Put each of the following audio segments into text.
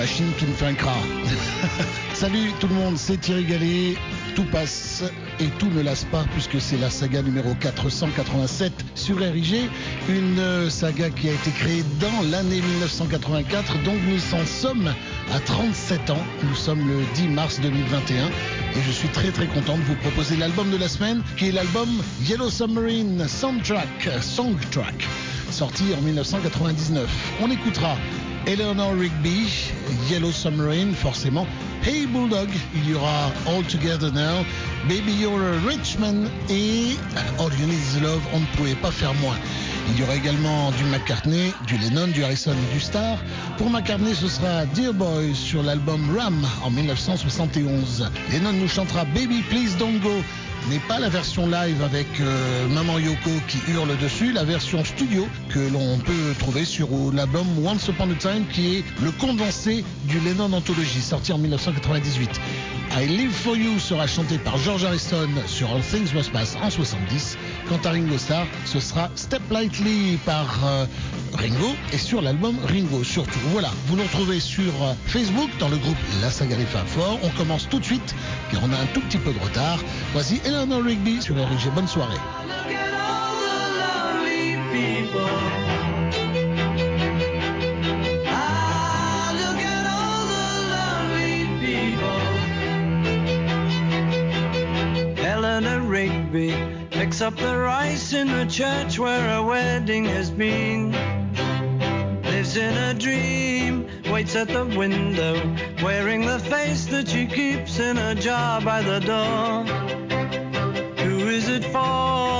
machine qui me fait un cras. Salut tout le monde, c'est Thierry Gallet. Tout passe et tout ne lasse pas puisque c'est la saga numéro 487 sur RIG, une saga qui a été créée dans l'année 1984, donc nous en sommes à 37 ans. Nous sommes le 10 mars 2021 et je suis très très content de vous proposer l'album de la semaine qui est l'album Yellow Submarine Soundtrack, Songtrack, sorti en 1999. On écoutera Eleanor Rigby, Yellow Submarine, forcément. Hey Bulldog, il y aura All Together Now, Baby You're a Rich Man et All You Need Love, on ne pouvait pas faire moins. Il y aura également du McCartney, du Lennon, du Harrison et du Star. Pour McCartney, ce sera Dear Boy sur l'album Ram en 1971. Lennon nous chantera Baby Please Don't Go n'est pas la version live avec euh, Maman Yoko qui hurle dessus, la version studio que l'on peut trouver sur l'album Once Upon a Time qui est le condensé du Lennon Anthology sorti en 1998. I Live For You sera chanté par George Harrison sur All Things Must Pass en 70. Quant à Ringo Starr, ce sera Step Lightly par euh, Ringo et sur l'album Ringo surtout. Voilà, vous nous retrouvez sur euh, Facebook dans le groupe La Saga des Fab Four. On commence tout de suite car on a un tout petit peu de retard. Voici Eleanor Rigby sur RG. Bonne soirée. Picks up the rice in the church where a wedding has been. Lives in a dream, waits at the window, wearing the face that she keeps in a jar by the door. Who is it for?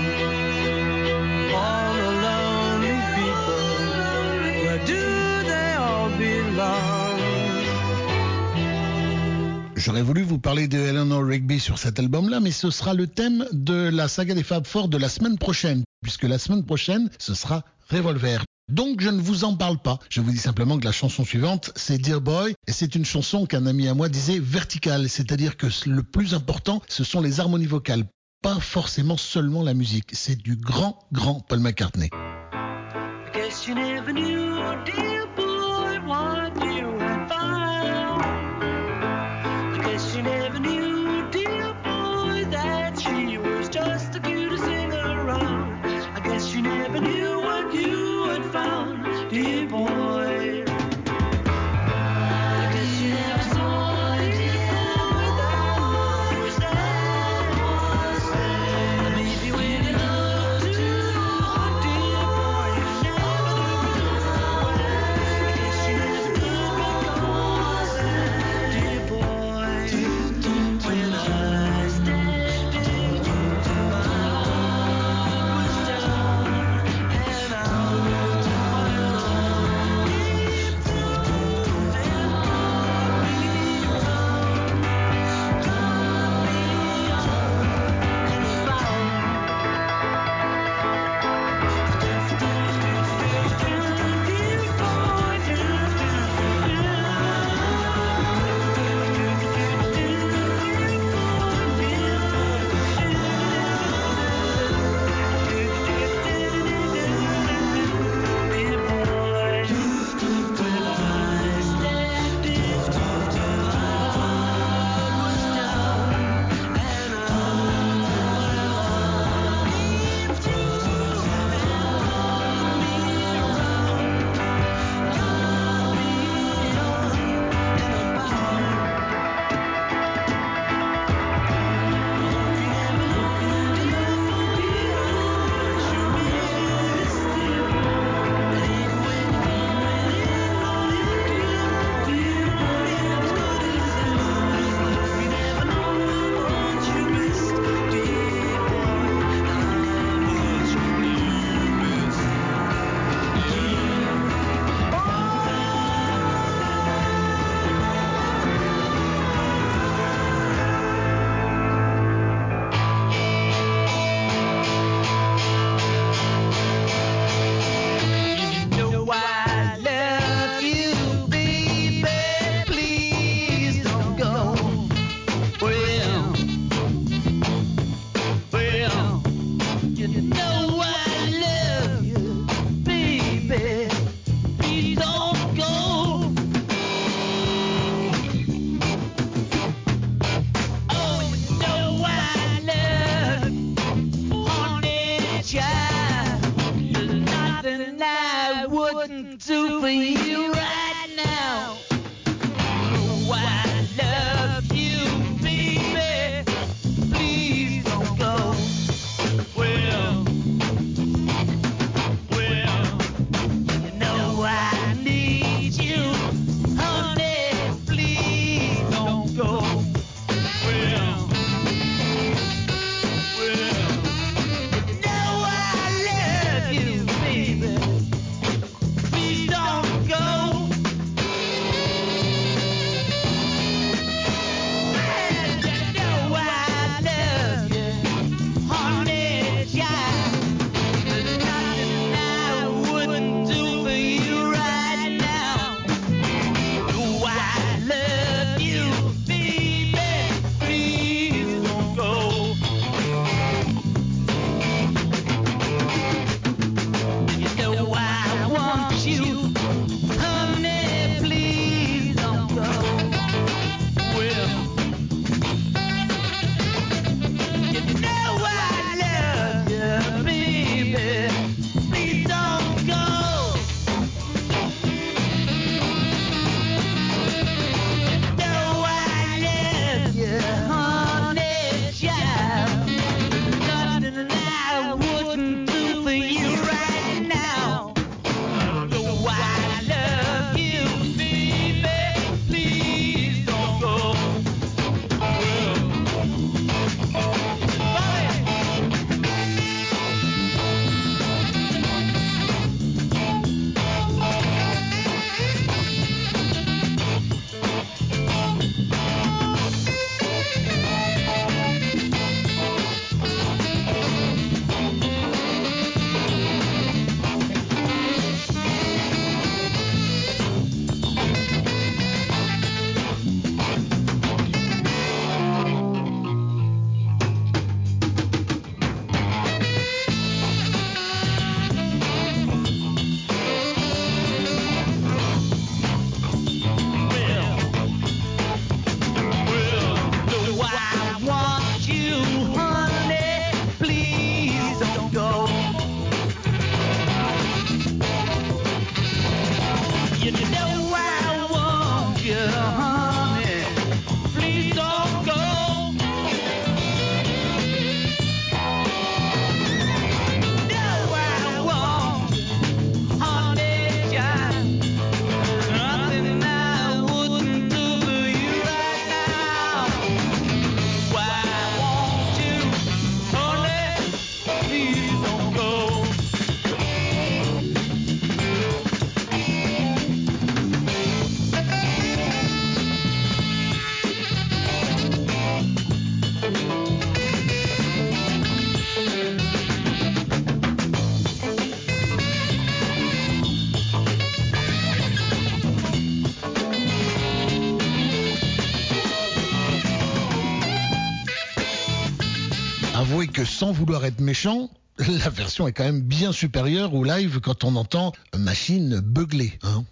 J'aurais voulu vous parler de Eleanor Rigby sur cet album-là, mais ce sera le thème de la saga des Fab Four de la semaine prochaine, puisque la semaine prochaine, ce sera Revolver. Donc je ne vous en parle pas. Je vous dis simplement que la chanson suivante, c'est Dear Boy, et c'est une chanson qu'un ami à moi disait verticale, c'est-à-dire que le plus important, ce sont les harmonies vocales, pas forcément seulement la musique. C'est du grand, grand Paul McCartney. Guess you never vouloir être méchant, la version est quand même bien supérieure au live quand on entend machine beuglée. Hein.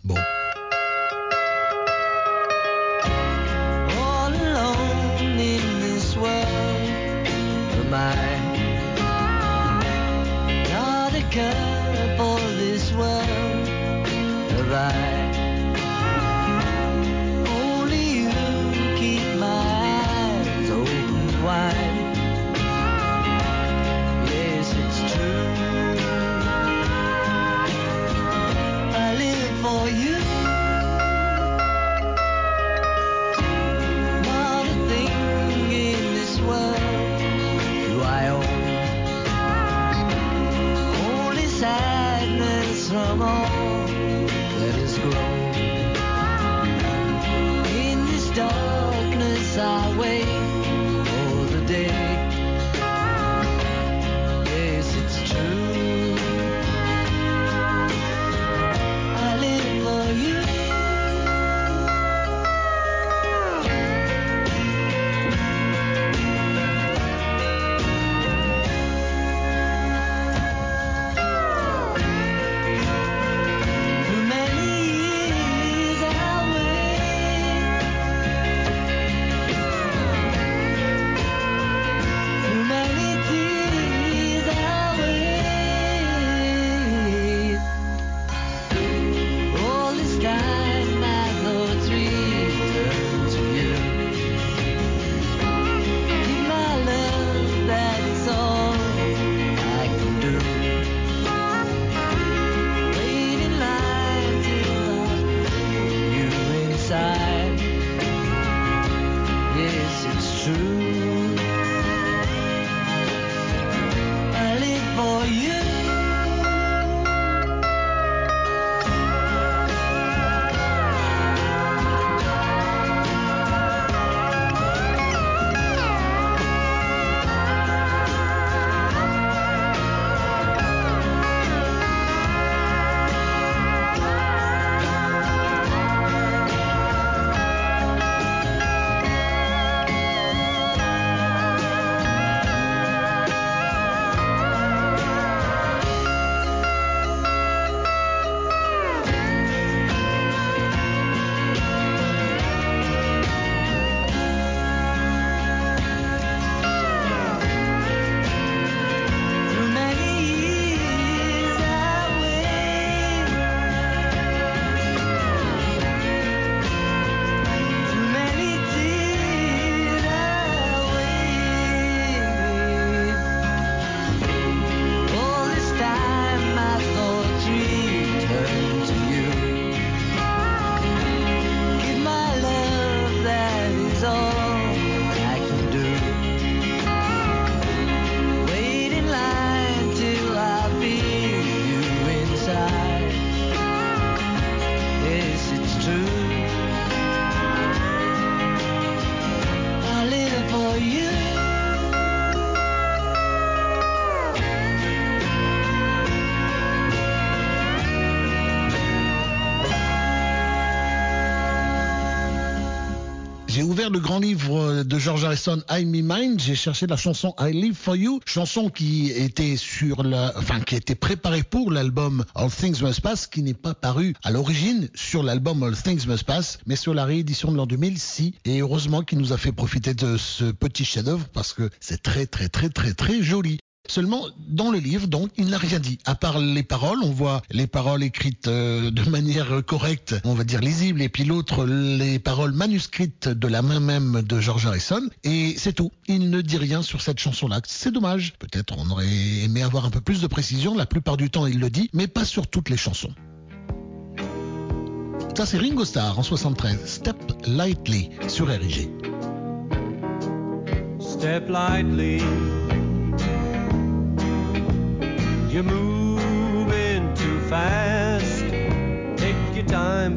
Le grand livre de George Harrison, I Me Mind. J'ai cherché la chanson I Live For You, chanson qui était sur la, enfin, qui était préparée pour l'album All Things Must Pass, qui n'est pas paru à l'origine sur l'album All Things Must Pass, mais sur la réédition de l'an 2006. Et heureusement qu'il nous a fait profiter de ce petit chef-d'œuvre parce que c'est très, très, très, très, très joli. Seulement, dans le livre, donc, il n'a rien dit. À part les paroles, on voit les paroles écrites euh, de manière correcte, on va dire lisible, et puis l'autre, les paroles manuscrites de la main même de George Harrison. Et c'est tout. Il ne dit rien sur cette chanson-là. C'est dommage. Peut-être on aurait aimé avoir un peu plus de précision. La plupart du temps, il le dit, mais pas sur toutes les chansons. Ça, c'est Ringo Starr en 73. Step Lightly sur RIG. Step lightly. You're moving too fast. Take your time,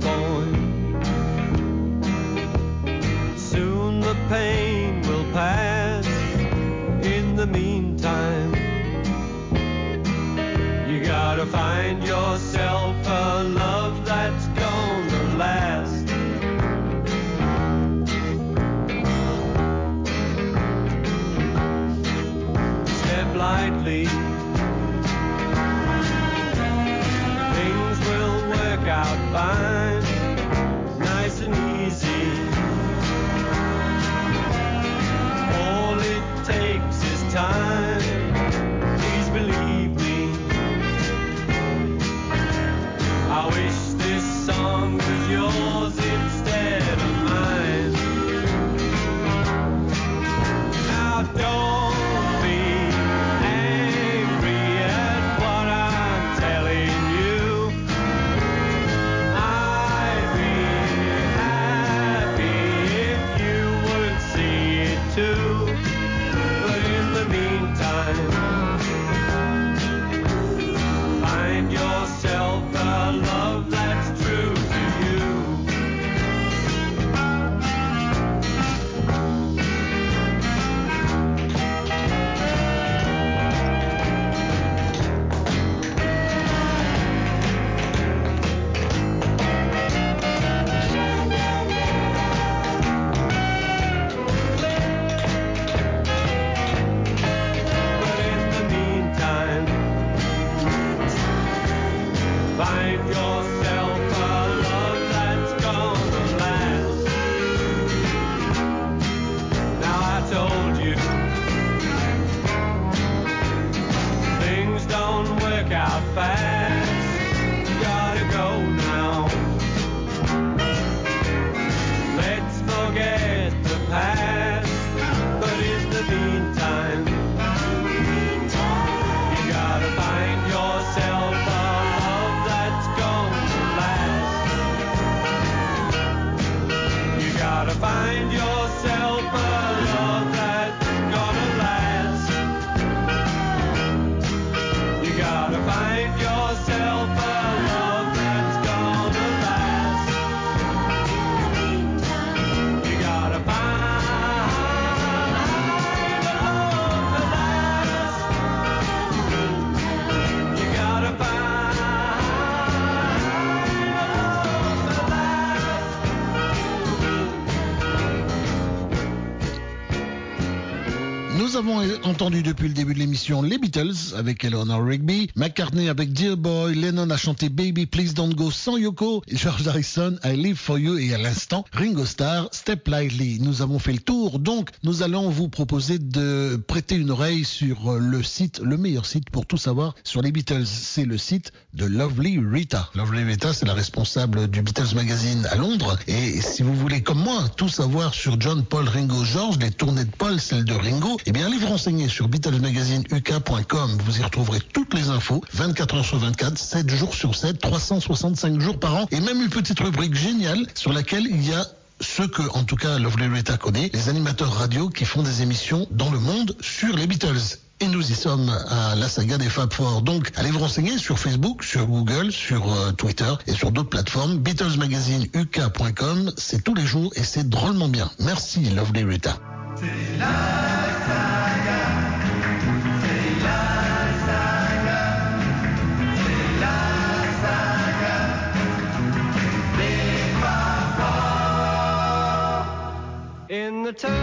entendu depuis le début de l'émission les Beatles avec Eleanor Rigby, McCartney avec Dear Boy, Lennon a chanté Baby Please Don't Go sans Yoko, George Harrison I Live For You et à l'instant Ringo Starr Step Lightly. Nous avons fait le tour donc nous allons vous proposer de prêter une oreille sur le site, le meilleur site pour tout savoir sur les Beatles. C'est le site de Lovely Rita. Lovely Rita c'est la responsable du Beatles Magazine à Londres et si vous voulez comme moi tout savoir sur John, Paul, Ringo, George, les tournées de Paul, celles de Ringo, eh bien allez vous renseigner sur BeatlesMagazineUK.com. Vous y retrouverez toutes les infos, 24 heures sur 24, 7 jours sur 7, 365 jours par an, et même une petite rubrique géniale sur laquelle il y a ce que, en tout cas, Lovely Rita connaît, les animateurs radio qui font des émissions dans le monde sur les Beatles. Et nous y sommes à la saga des Fab Four. Donc, allez vous renseigner sur Facebook, sur Google, sur euh, Twitter et sur d'autres plateformes. BeatlesMagazineUK.com, c'est tous les jours et c'est drôlement bien. Merci, Lovely Rita. In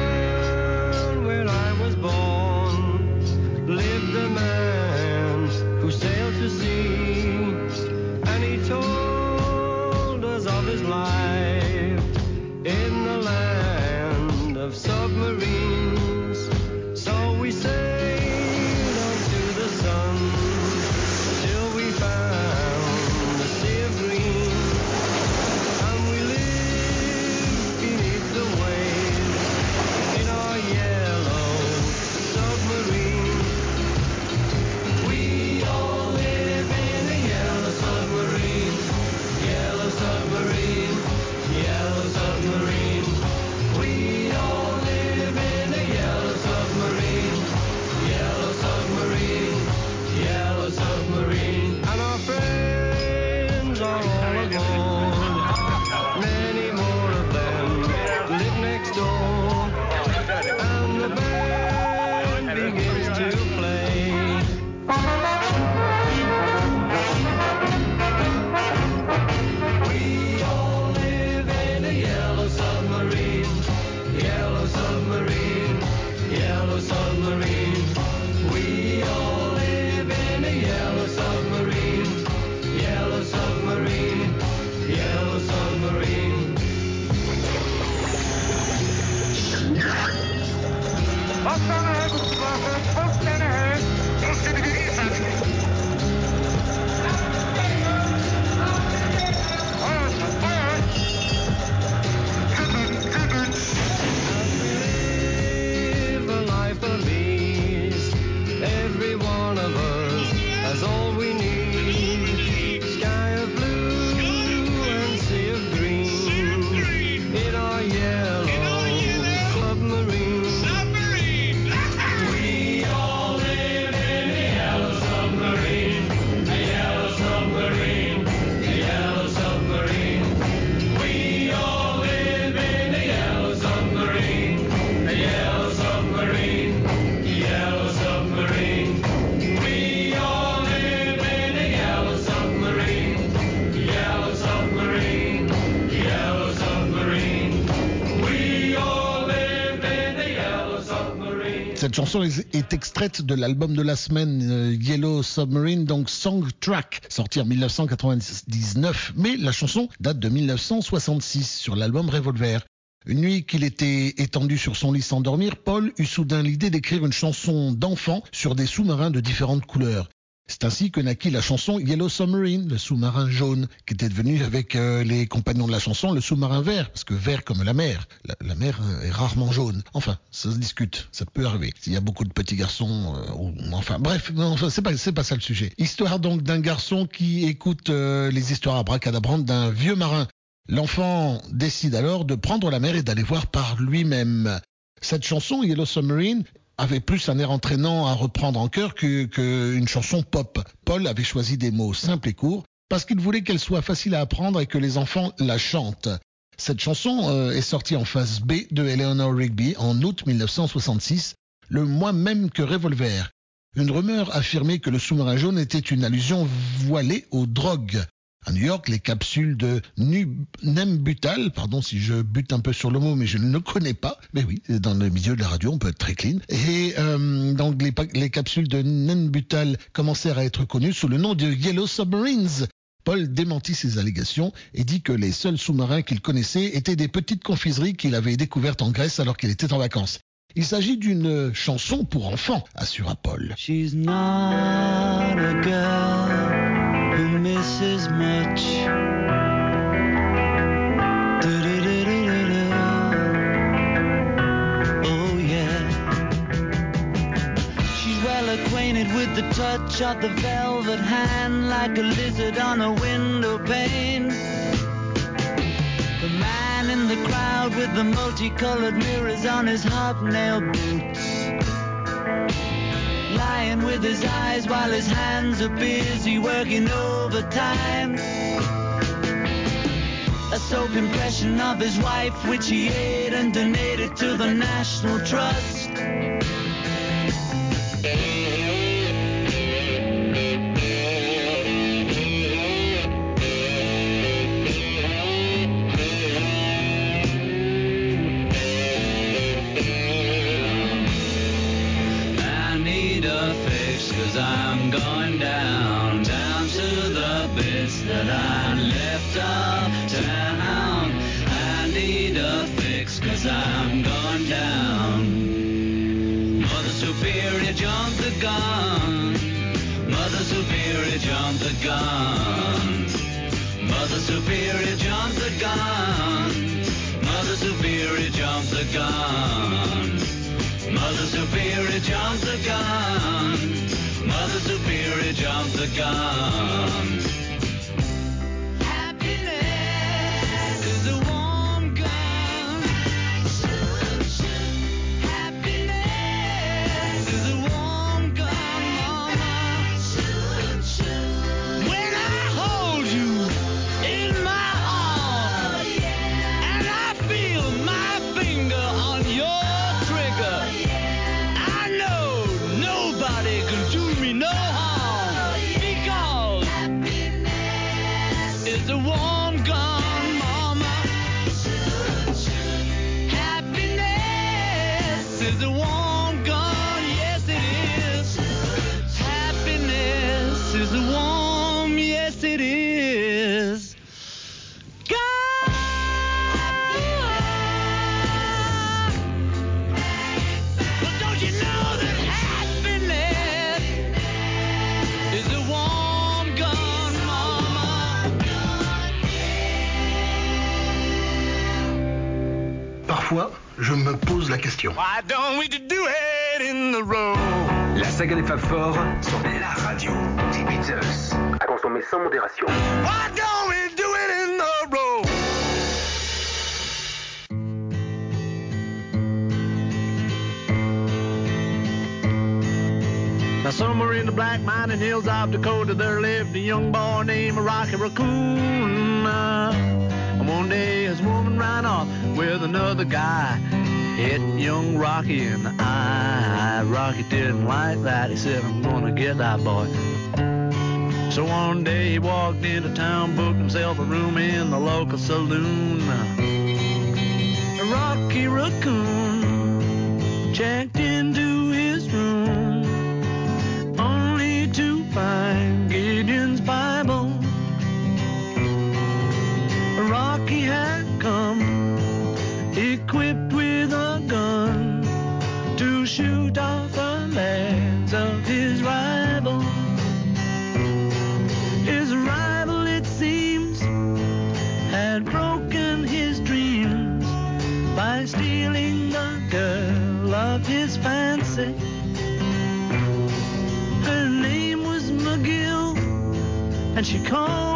chanson est, est extraite de l'album de la semaine euh, Yellow Submarine, donc Song Track, sorti en 1999. Mais la chanson date de 1966 sur l'album Revolver. Une nuit qu'il était étendu sur son lit sans dormir, Paul eut soudain l'idée d'écrire une chanson d'enfant sur des sous-marins de différentes couleurs. C'est ainsi que naquit la chanson Yellow Submarine, le sous-marin jaune, qui était devenu avec euh, les compagnons de la chanson le sous-marin vert, parce que vert comme la mer. La, mer euh, est rarement jaune. Enfin, ça se discute, ça peut arriver. Il y a beaucoup de petits garçons, euh, enfin bref, enfin, c'est pas pas ça le sujet. Histoire donc d'un garçon qui écoute les histoires abracadabrantes d'un vieux marin. L'enfant décide alors de prendre la mer et d'aller voir par lui-même. Cette chanson, Yellow Submarine, avait plus un air entraînant à reprendre en chœur qu'une chanson pop. Paul avait choisi des mots simples et courts parce qu'il voulait qu'elle soit facile à apprendre et que les enfants la chantent. Cette chanson euh, est sortie en phase B de Eleanor Rigby en août 1966, le mois même que Revolver. Une rumeur affirmait que le sous-marin jaune était une allusion voilée aux drogues. À New York, les capsules de Nembutal, pardon si je bute un peu sur le mot, mais je ne le connais pas. Mais oui, dans le milieu de la radio, on peut être très clean. Et euh, donc les, les capsules de Nembutal commencèrent à être connues sous le nom de Yellow Submarines. Paul démentit ces allégations et dit que les seuls sous-marins qu'il connaissait étaient des petites confiseries qu'il avait découvertes en Grèce alors qu'il était en vacances. Il s'agit d'une chanson pour enfants, assura Paul. She's not a girl who misses much. Oh yeah. She's well acquainted with the touch of the velvet hand like a lizard on a window pane. The man in the crowd with the multicolored mirrors on his hobnail boots. Lying with his eyes while his hands are busy working overtime. A soap impression of his wife, which he ate and donated to the National Trust. Uptown. I need a fix cause I'm going down. Mother Superior jumped the gun. Mother Superior jumped the gun. Mother Superior jumped the gun. Mother Superior jumped the gun. Mother Superior jumped the gun. Mother Superior jumped the gun. Parfois, je me pose la question. Why don't we do it in the road? La saga des Fab Four sur la radio des Beatles. À consommer sans modération. Why don't we do it in the road? Now somewhere in the black mining hills of Dakota there lived a young boy named Rocky Raccoon. And one day his woman ran off with another guy. Hit young Rocky in the eye. Rocky didn't like that. He said, I'm gonna get that boy. So one day he walked into town, booked himself a room in the local saloon. Rocky Raccoon checked and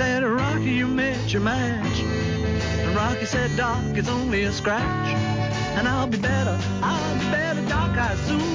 said, Rocky, you met your match. And Rocky said, Doc, it's only a scratch. And I'll be better, I'll be better, Doc, as soon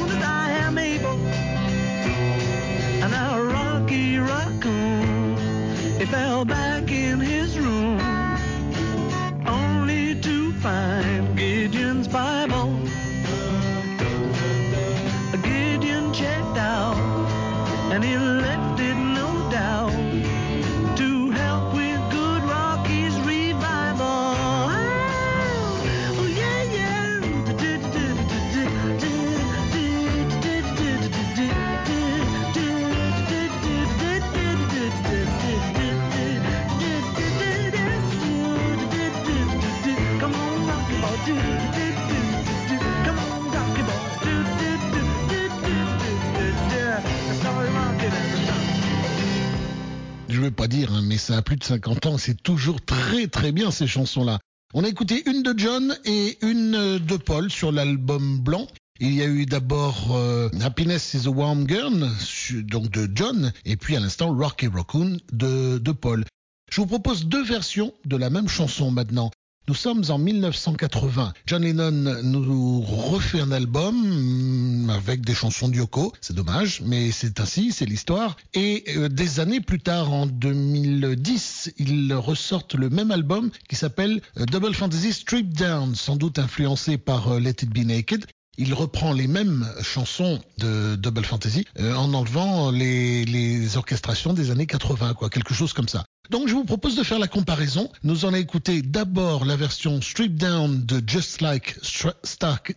mais ça a plus de 50 ans, c'est toujours très très bien ces chansons-là. On a écouté une de John et une euh, de Paul sur l'album blanc. Il y a eu d'abord euh, Happiness is a Warm Gun, su- donc de John, et puis à l'instant Rocky Raccoon de, de Paul. Je vous propose deux versions de la même chanson maintenant. Nous sommes en 1980. John Lennon nous refait un album mm, avec des chansons de Yoko. C'est dommage, mais c'est ainsi, c'est l'histoire. Et euh, des années plus tard, en 2010, ils ressortent le même album qui s'appelle euh, Double Fantasy Stripped Down, sans doute influencé par euh, Let It Be Naked. Il reprend les mêmes chansons de Double Fantasy euh, en enlevant les, orchestrations des années 80, quoi, quelque chose comme ça. Donc je vous propose de faire la comparaison. Nous en avons écouté d'abord la version Strip Down de Just Like Stark.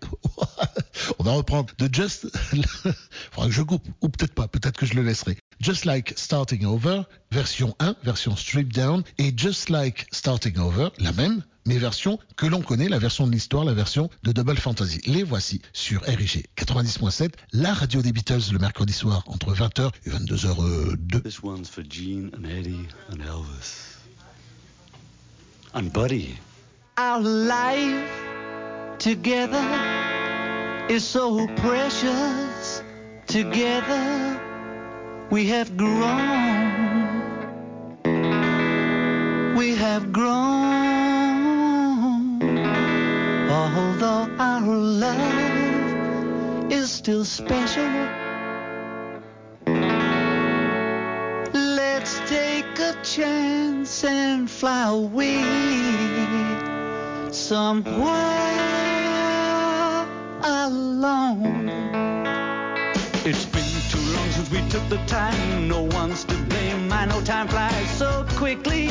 On va reprendre de Just. Je coupe ou peut-être pas. Peut-être que je le laisserai. Just Like Starting Over, version 1, version Strip Down, et Just Like Starting Over, la même, mais version que l'on connaît, la version de l'histoire, la version de Double Fantasy. Les voici sur RIG 90.7, la radio des Beatles le mercredi soir entre 20h et 22h02. This one's for Gene and Eddie and Elvis. And Buddy. Our life together is so precious. Together we have grown. We have grown. Love is still special. Let's take a chance and fly away somewhere alone. It's been too long since we took the time. No one's to blame. I know time flies so quickly.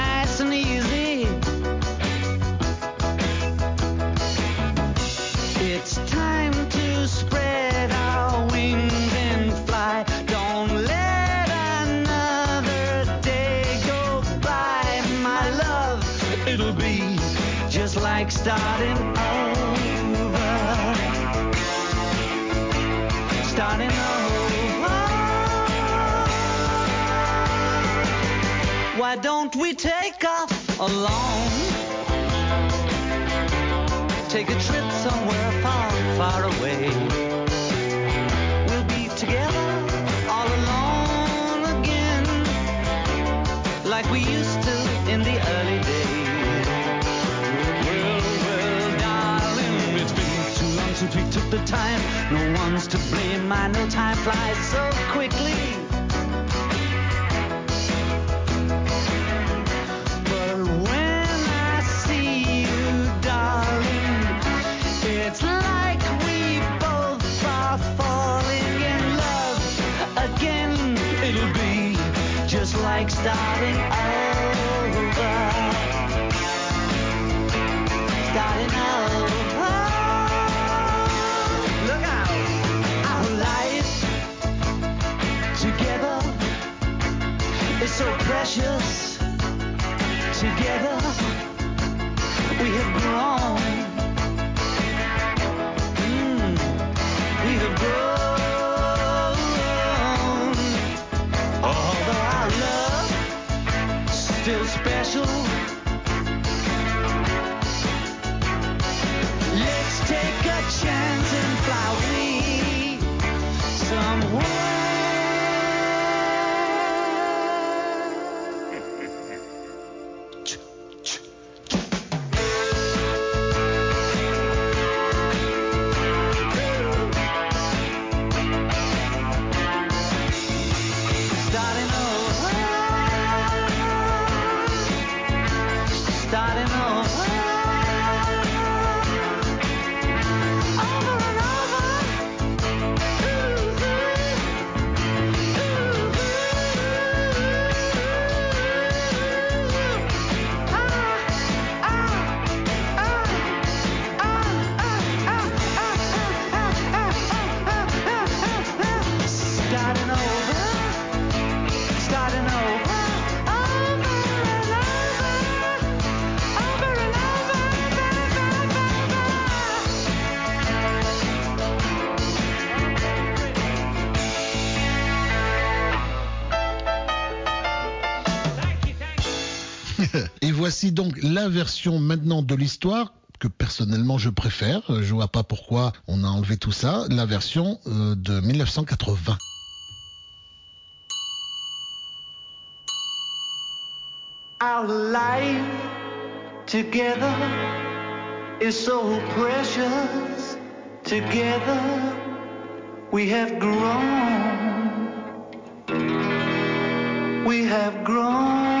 Why don't we take off alone? Take a trip somewhere far, far away. We'll be together all alone again, like we used to in the early days. Well, well, darling, it's been too long since we took the time. No one's to blame. I know time flies so quickly. like starting Voici donc la version maintenant de l'histoire que personnellement je préfère. Euh, je vois pas pourquoi on a enlevé tout ça. La version euh, de 1980. Our life together is so precious. Together we have grown. We have grown.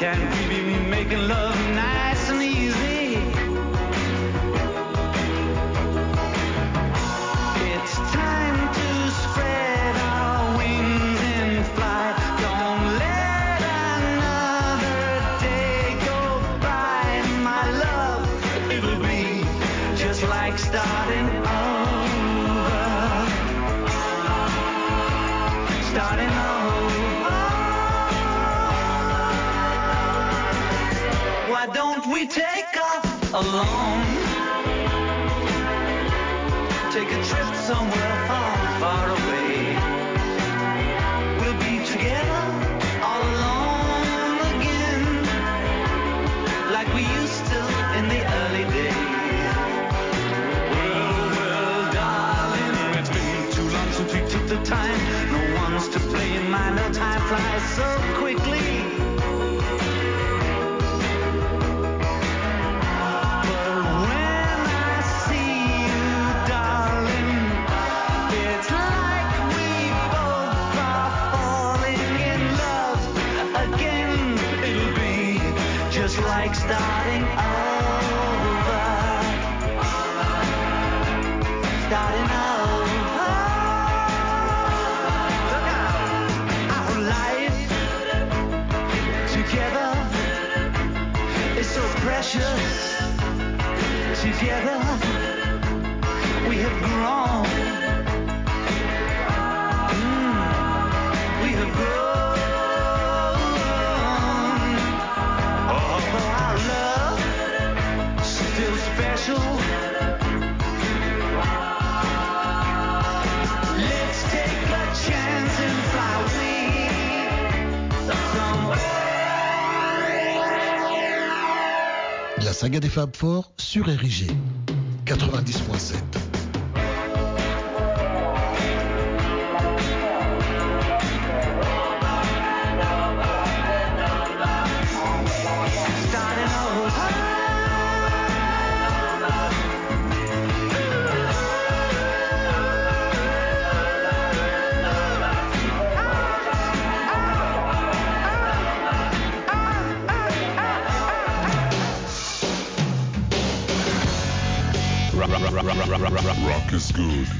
Can we be making love? alone. saga des Fab Four surérigée. 90.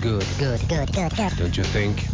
Good. Good, good, good, good. Don't you think?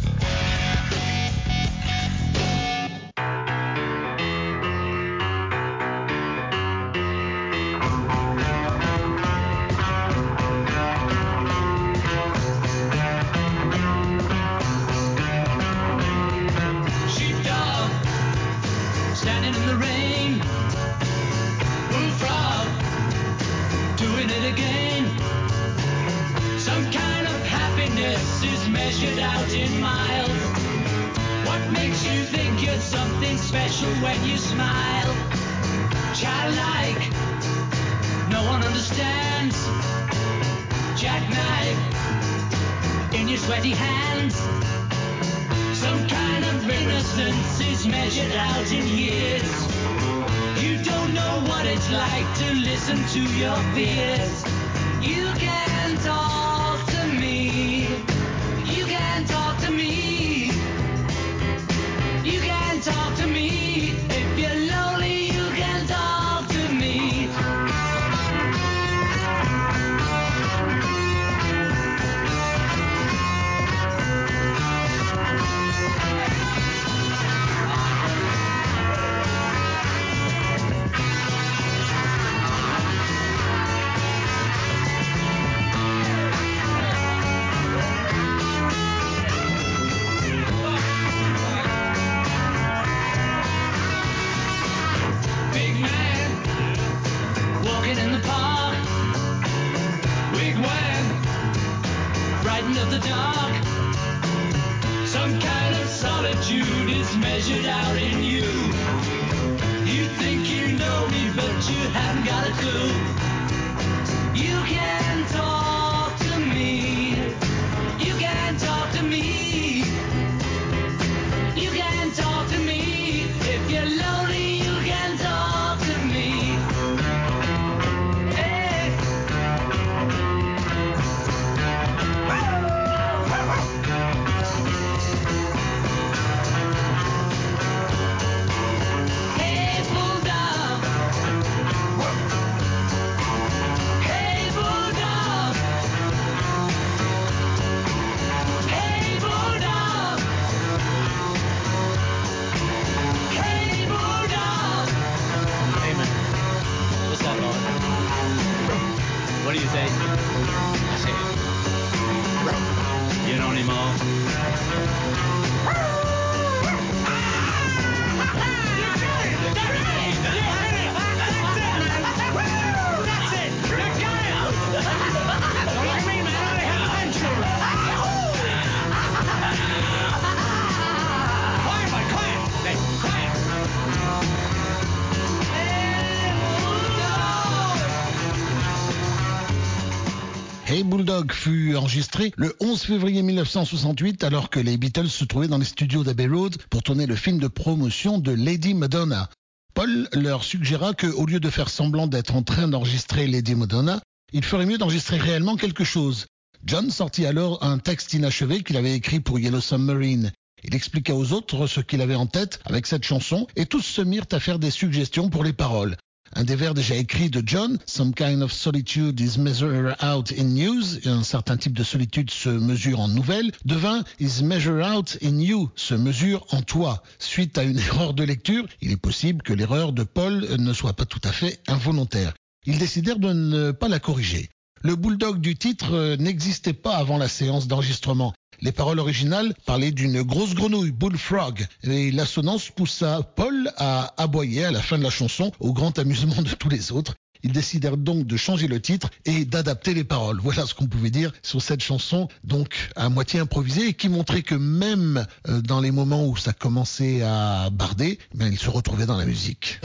Dog fut enregistré le 11 février 1968 alors que les Beatles se trouvaient dans les studios d'Abbey Road pour tourner le film de promotion de Lady Madonna. Paul leur suggéra que, au lieu de faire semblant d'être en train d'enregistrer Lady Madonna, il ferait mieux d'enregistrer réellement quelque chose. John sortit alors un texte inachevé qu'il avait écrit pour Yellow Submarine. Il expliqua aux autres ce qu'il avait en tête avec cette chanson et tous se mirent à faire des suggestions pour les paroles. Un des vers déjà écrits de John, Some kind of solitude is measured out in news, un certain type de solitude se mesure en nouvelles, devint is measured out in you, se mesure en toi. Suite à une erreur de lecture, il est possible que l'erreur de Paul ne soit pas tout à fait involontaire. Ils décidèrent de ne pas la corriger. Le bulldog du titre euh, n'existait pas avant la séance d'enregistrement. Les paroles originales parlaient d'une grosse grenouille, bullfrog, et l'assonance poussa Paul à aboyer à la fin de la chanson, au grand amusement de tous les autres. Ils décidèrent donc de changer le titre et d'adapter les paroles. Voilà ce qu'on pouvait dire sur cette chanson, donc à moitié improvisée, et qui montrait que même euh, dans les moments où ça commençait à barder, ben, il se retrouvait dans la musique.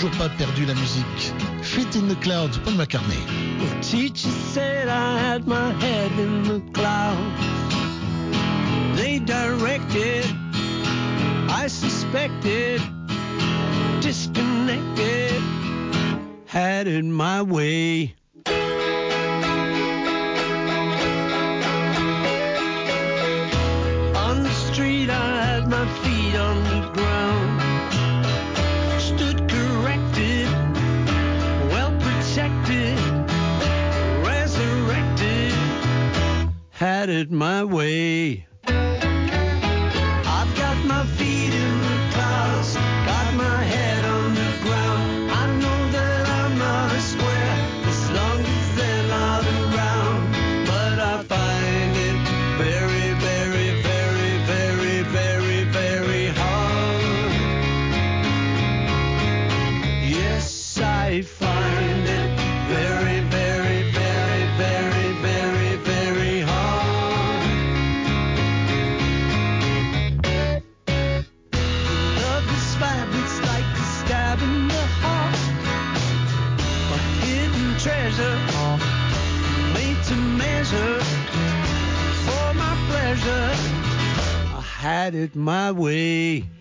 Toujours pas perdu la musique. Fit in the Clouds, Paul McCartney. The teacher said I had my head in the clouds. They directed, I suspected, disconnected, had it my way. On the street, I had my feet on the had it my way. I've got my feet had it my way.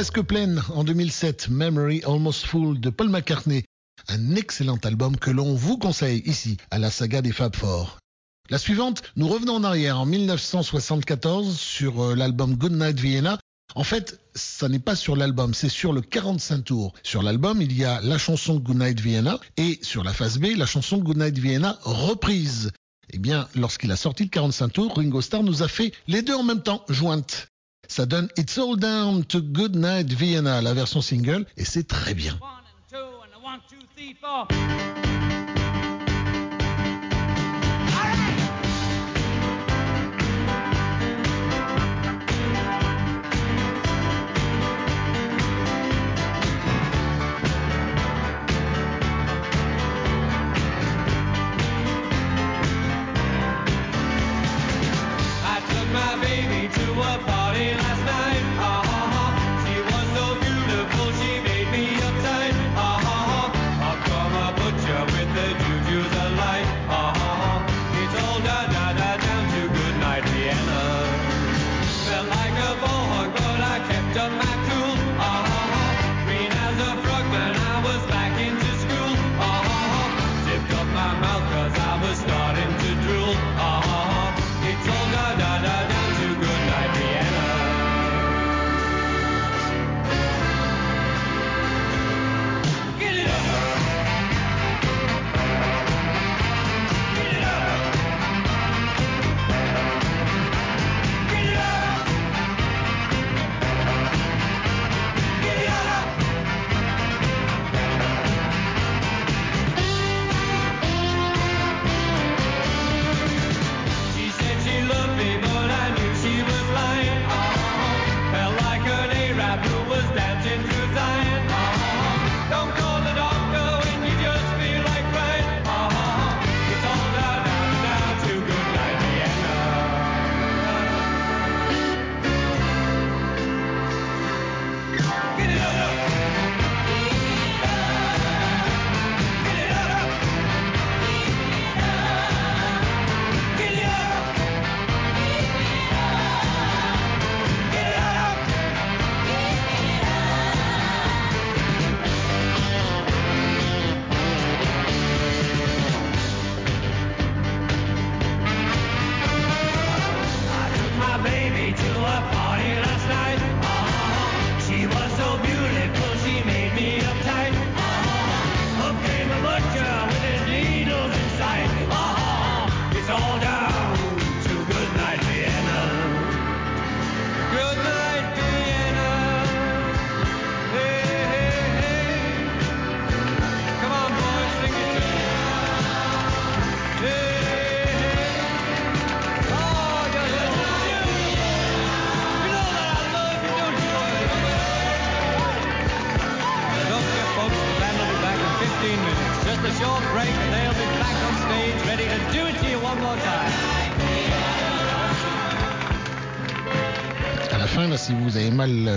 Presque pleine en 2007, Memory Almost Full de Paul McCartney. Un excellent album que l'on vous conseille ici à la saga des Fab Four. La suivante, nous revenons en arrière en 1974 sur euh, l'album Goodnight Vienna. En fait, ça n'est pas sur l'album, c'est sur le 45 tours. Sur l'album, il y a la chanson Goodnight Vienna et sur la face B, la chanson Goodnight Vienna reprise. Eh bien, lorsqu'il a sorti le 45 tours, Ringo Starr nous a fait les deux en même temps, jointes. Ça donne It's All Down to Goodnight Vienna, la version single, et c'est très bien.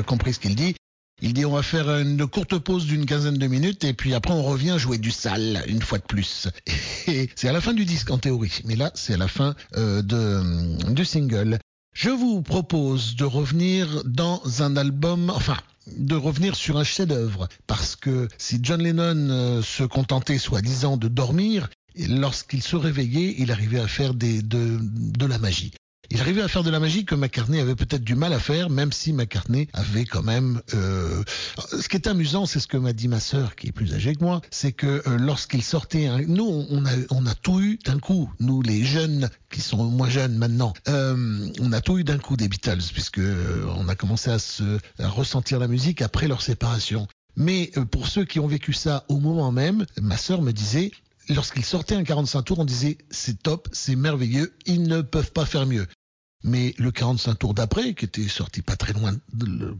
Compris ce qu'il dit. Il dit on va faire une courte pause d'une quinzaine de minutes et puis après on revient jouer du sale une fois de plus. Et c'est à la fin du disque en théorie, mais là c'est à la fin euh, de, du single. Je vous propose de revenir dans un album, enfin de revenir sur un chef-d'œuvre, parce que si John Lennon euh, se contentait soi-disant de dormir, lorsqu'il se réveillait, il arrivait à faire des, de, de la magie. Il arrivait à faire de la magie que McCartney avait peut-être du mal à faire, même si McCartney avait quand même... Euh... Ce qui est amusant, c'est ce que m'a dit ma sœur, qui est plus âgée que moi, c'est que euh, lorsqu'il sortait... Nous, on a, tout eu d'un coup, nous les jeunes, qui sont moins jeunes maintenant, euh, on a tout eu d'un coup des Beatles, puisque on a commencé à, se, à ressentir la musique après leur séparation. Mais pour ceux qui ont vécu ça au moment même, ma sœur me disait, lorsqu'ils sortaient un 45 tours, on disait c'est top, c'est merveilleux, ils ne peuvent pas faire mieux. Mais le 45 tours d'après, qui était sorti pas très loin,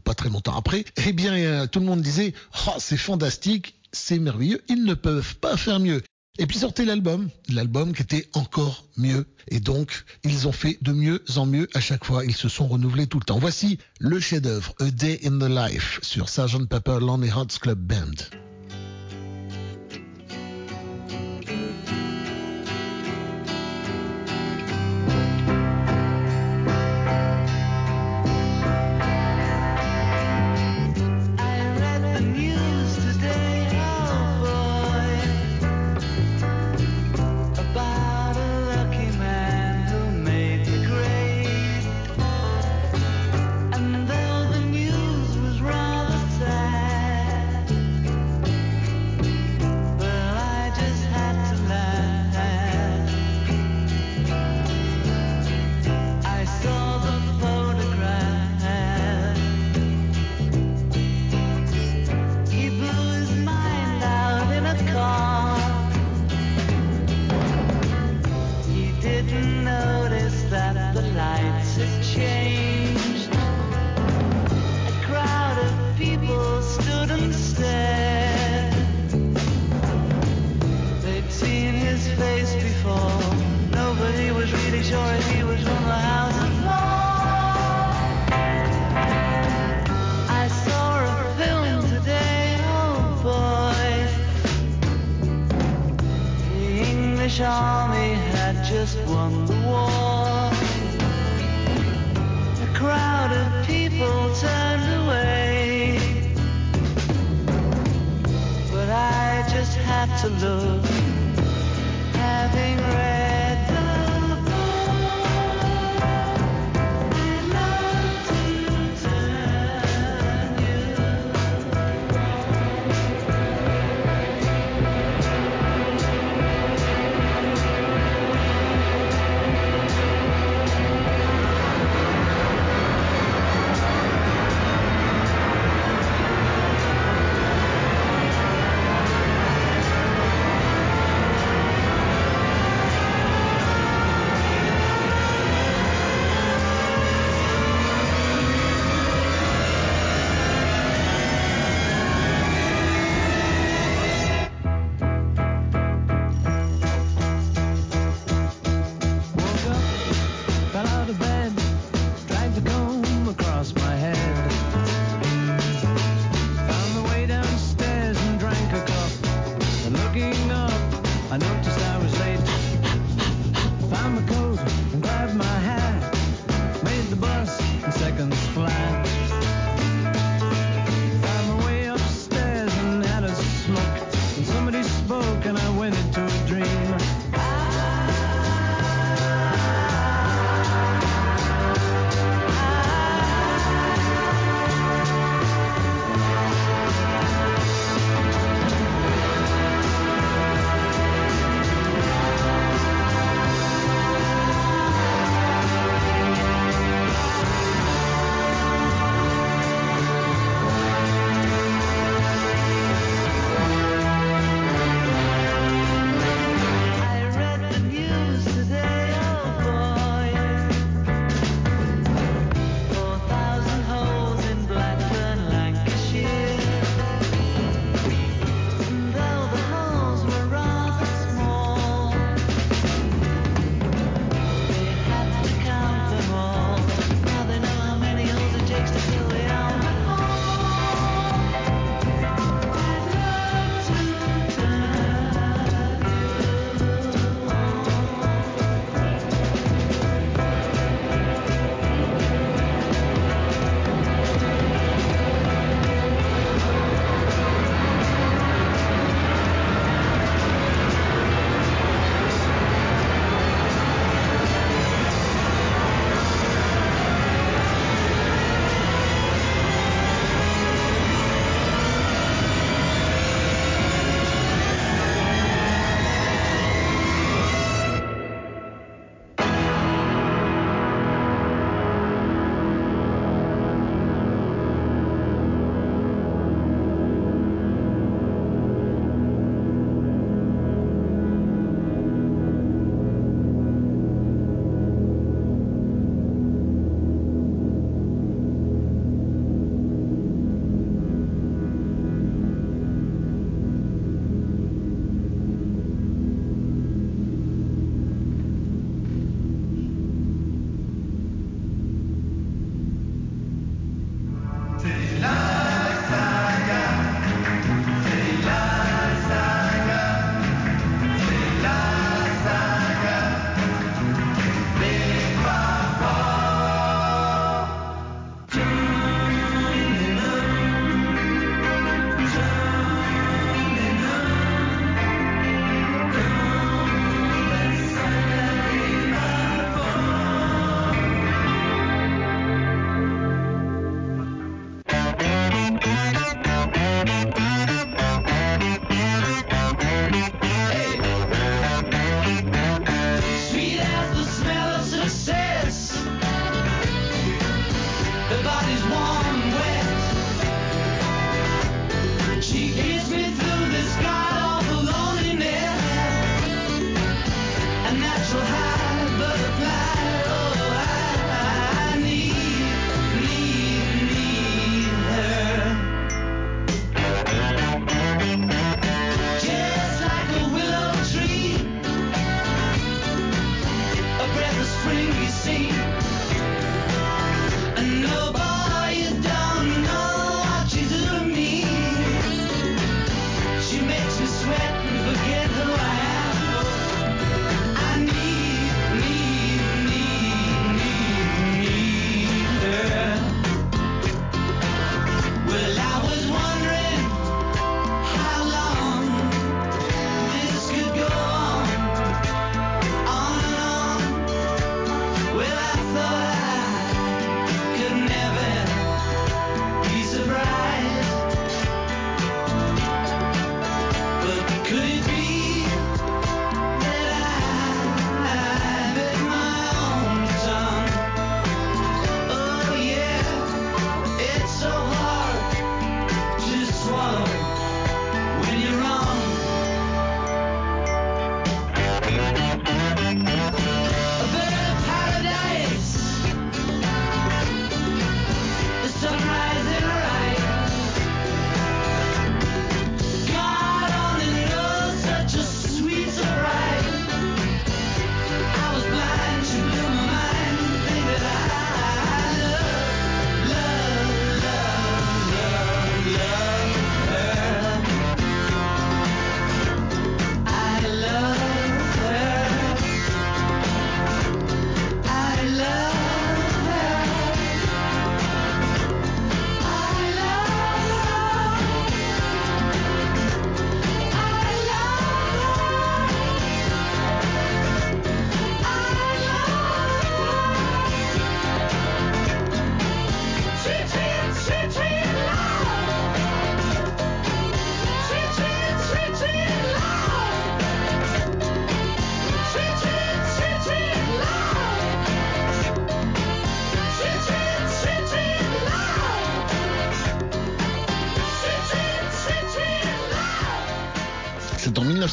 pas très longtemps après, eh bien euh, tout le monde disait oh, c'est fantastique, c'est merveilleux, ils ne peuvent pas faire mieux. Et puis sortait l'album, l'album qui était encore mieux. Et donc, ils ont fait de mieux en mieux à chaque fois. Ils se sont renouvelés tout le temps. Voici le chef-d'œuvre, A Day in the Life, sur Sgt. Pepper Lonely Hearts Club Band.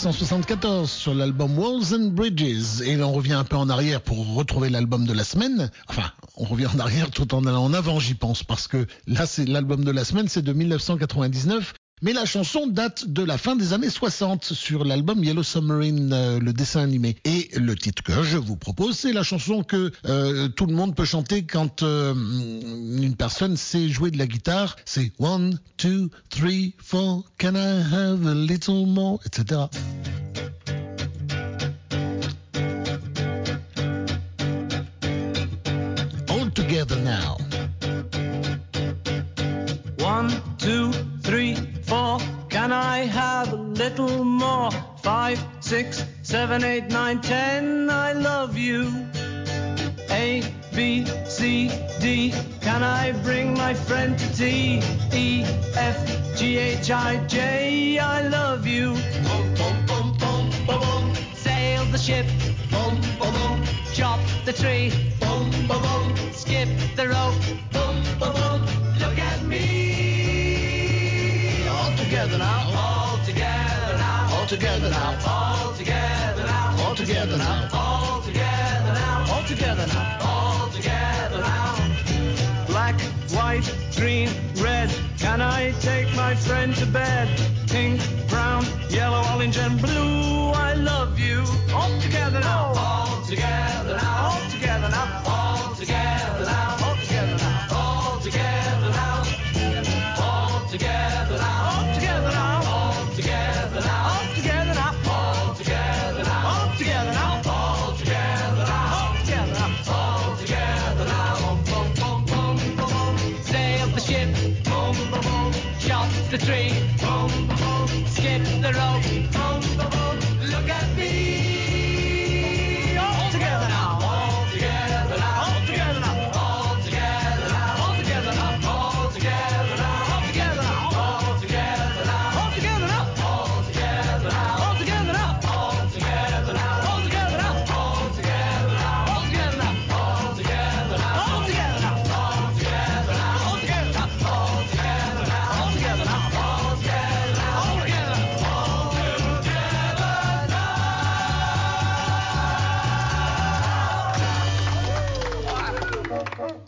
1974 sur l'album Walls and Bridges et l'on revient un peu en arrière pour retrouver l'album de la semaine. Enfin, on revient en arrière tout en allant en avant, j'y pense, parce que là, c'est l'album de la semaine, c'est de 1999. Mais la chanson date de la fin des années 60 sur l'album Yellow Submarine, euh, le dessin animé. Et le titre que je vous propose, c'est la chanson que euh, tout le monde peut chanter quand euh, une personne sait jouer de la guitare. C'est One, two, three, four, can I have a little more, etc. All together now. Little more? Five, six, seven, eight, nine, ten. I love you. A, B, C, D. Can I bring my friend to tea? E, F, G, H, I, J. I love you. Boom, boom, boom, boom, boom, boom. Sail the ship. Boom boom, Chop the tree. Boom boom, Skip the rope. Boom boom, Look at me. All together now. Together now. All together now. All together now. All together now. All together now. All together now. Black, white, green, red. Can I take my friend to bed? Pink, brown, yellow, orange, and blue. I love you. All together now. All together now. All together now. All together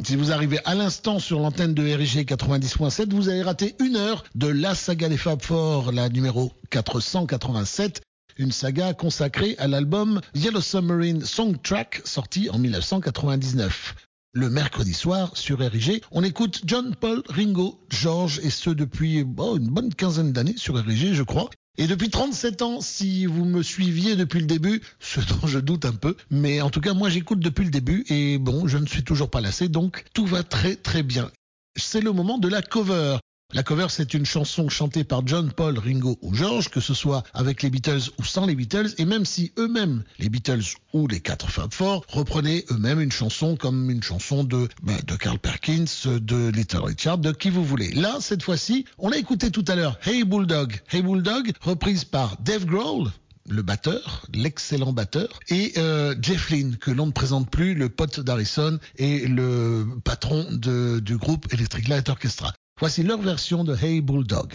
Si vous arrivez à l'instant sur l'antenne de RG 90.7, vous avez raté une heure de la saga des Fab Four, la numéro 487 une saga consacrée à l'album Yellow Submarine Songtrack sorti en 1999. Le mercredi soir sur RIG, on écoute John, Paul, Ringo, George et ce depuis oh, une bonne quinzaine d'années sur RIG je crois. Et depuis 37 ans, si vous me suiviez depuis le début, ce dont je doute un peu, mais en tout cas moi j'écoute depuis le début et bon, je ne suis toujours pas lassé, donc tout va très très bien. C'est le moment de la cover. La cover, c'est une chanson chantée par John, Paul, Ringo ou George, que ce soit avec les Beatles ou sans les Beatles, et même si eux-mêmes, les Beatles ou les quatre Fab Four, reprenaient eux-mêmes une chanson comme une chanson de, ben, de Carl Perkins, de Little Richard, de qui vous voulez. Là, cette fois-ci, on l'a écouté tout à l'heure, Hey Bulldog. Hey Bulldog, reprise par Dave Grohl, le batteur, l'excellent batteur, et euh, Jeff Lynne, que l'on ne présente plus, le pote d'Harrison et le patron du groupe Electric Light Orchestra. Voici leur version de Hey Bulldog.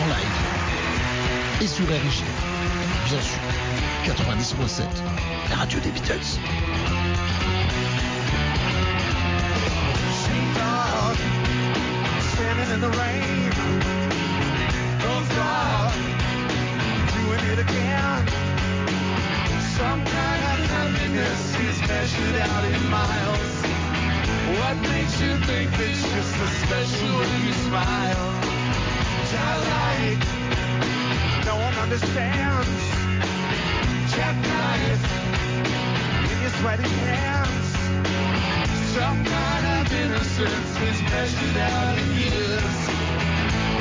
En live. Et sur RG. Bien sûr. 90.7. La radio des Beatles. Some kind of happiness is in miles. What makes you think it's just a special you smile? Childlike, no one understands. Jackknife in your sweaty hands. Some kind of innocence is measured out in years.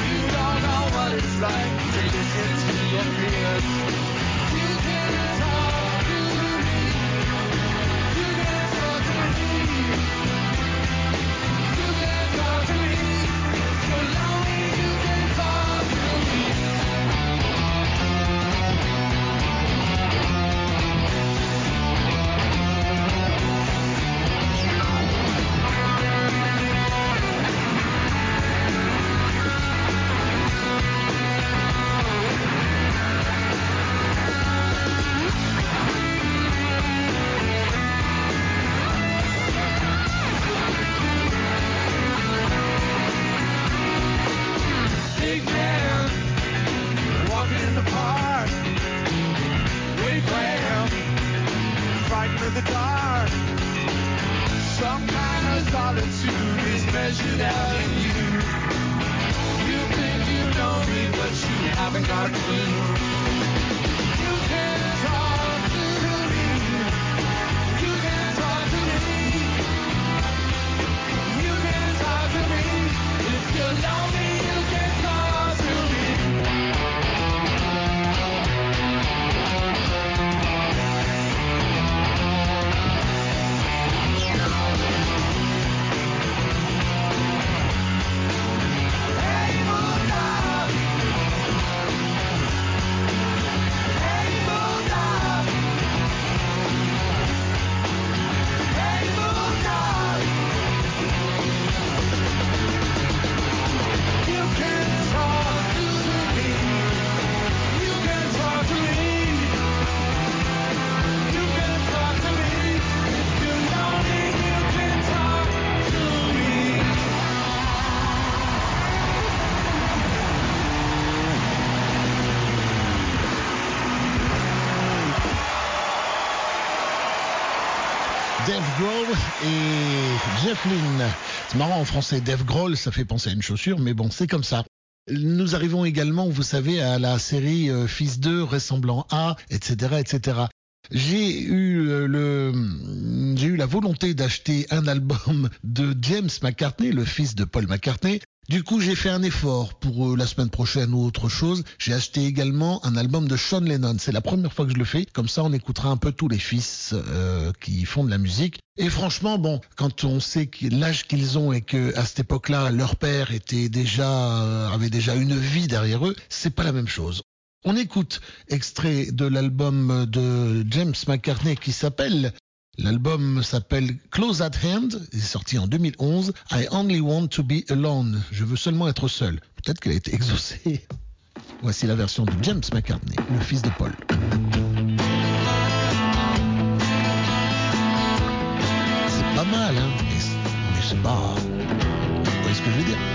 You don't know what it's like to listen to your peers. Et Jeff Lynne. C'est marrant en français, Dave Grohl, ça fait penser à une chaussure, mais bon, c'est comme ça. Nous arrivons également, vous savez, à la série euh, Fils 2, ressemblant à, etc., etc. J'ai eu euh, le, j'ai eu la volonté d'acheter un album de James McCartney, le fils de Paul McCartney. Du coup, j'ai fait un effort pour euh, la semaine prochaine ou autre chose. J'ai acheté également un album de Sean Lennon. C'est la première fois que je le fais. Comme ça, on écoutera un peu tous les fils euh, qui font de la musique. Et franchement, bon, quand on sait l'âge qu'ils ont et que à cette époque-là, leur père était déjà euh, avait déjà une vie derrière eux, c'est pas la même chose. On écoute extrait de l'album de James McCartney qui s'appelle L'album s'appelle Close at Hand, il est sorti en 2011. I only want to be alone. Je veux seulement être seul. Peut-être qu'elle a été exaucée. Voici la version de James McCartney, le fils de Paul. C'est pas mal, hein Mais c'est pas. Vous voyez ce que je veux dire?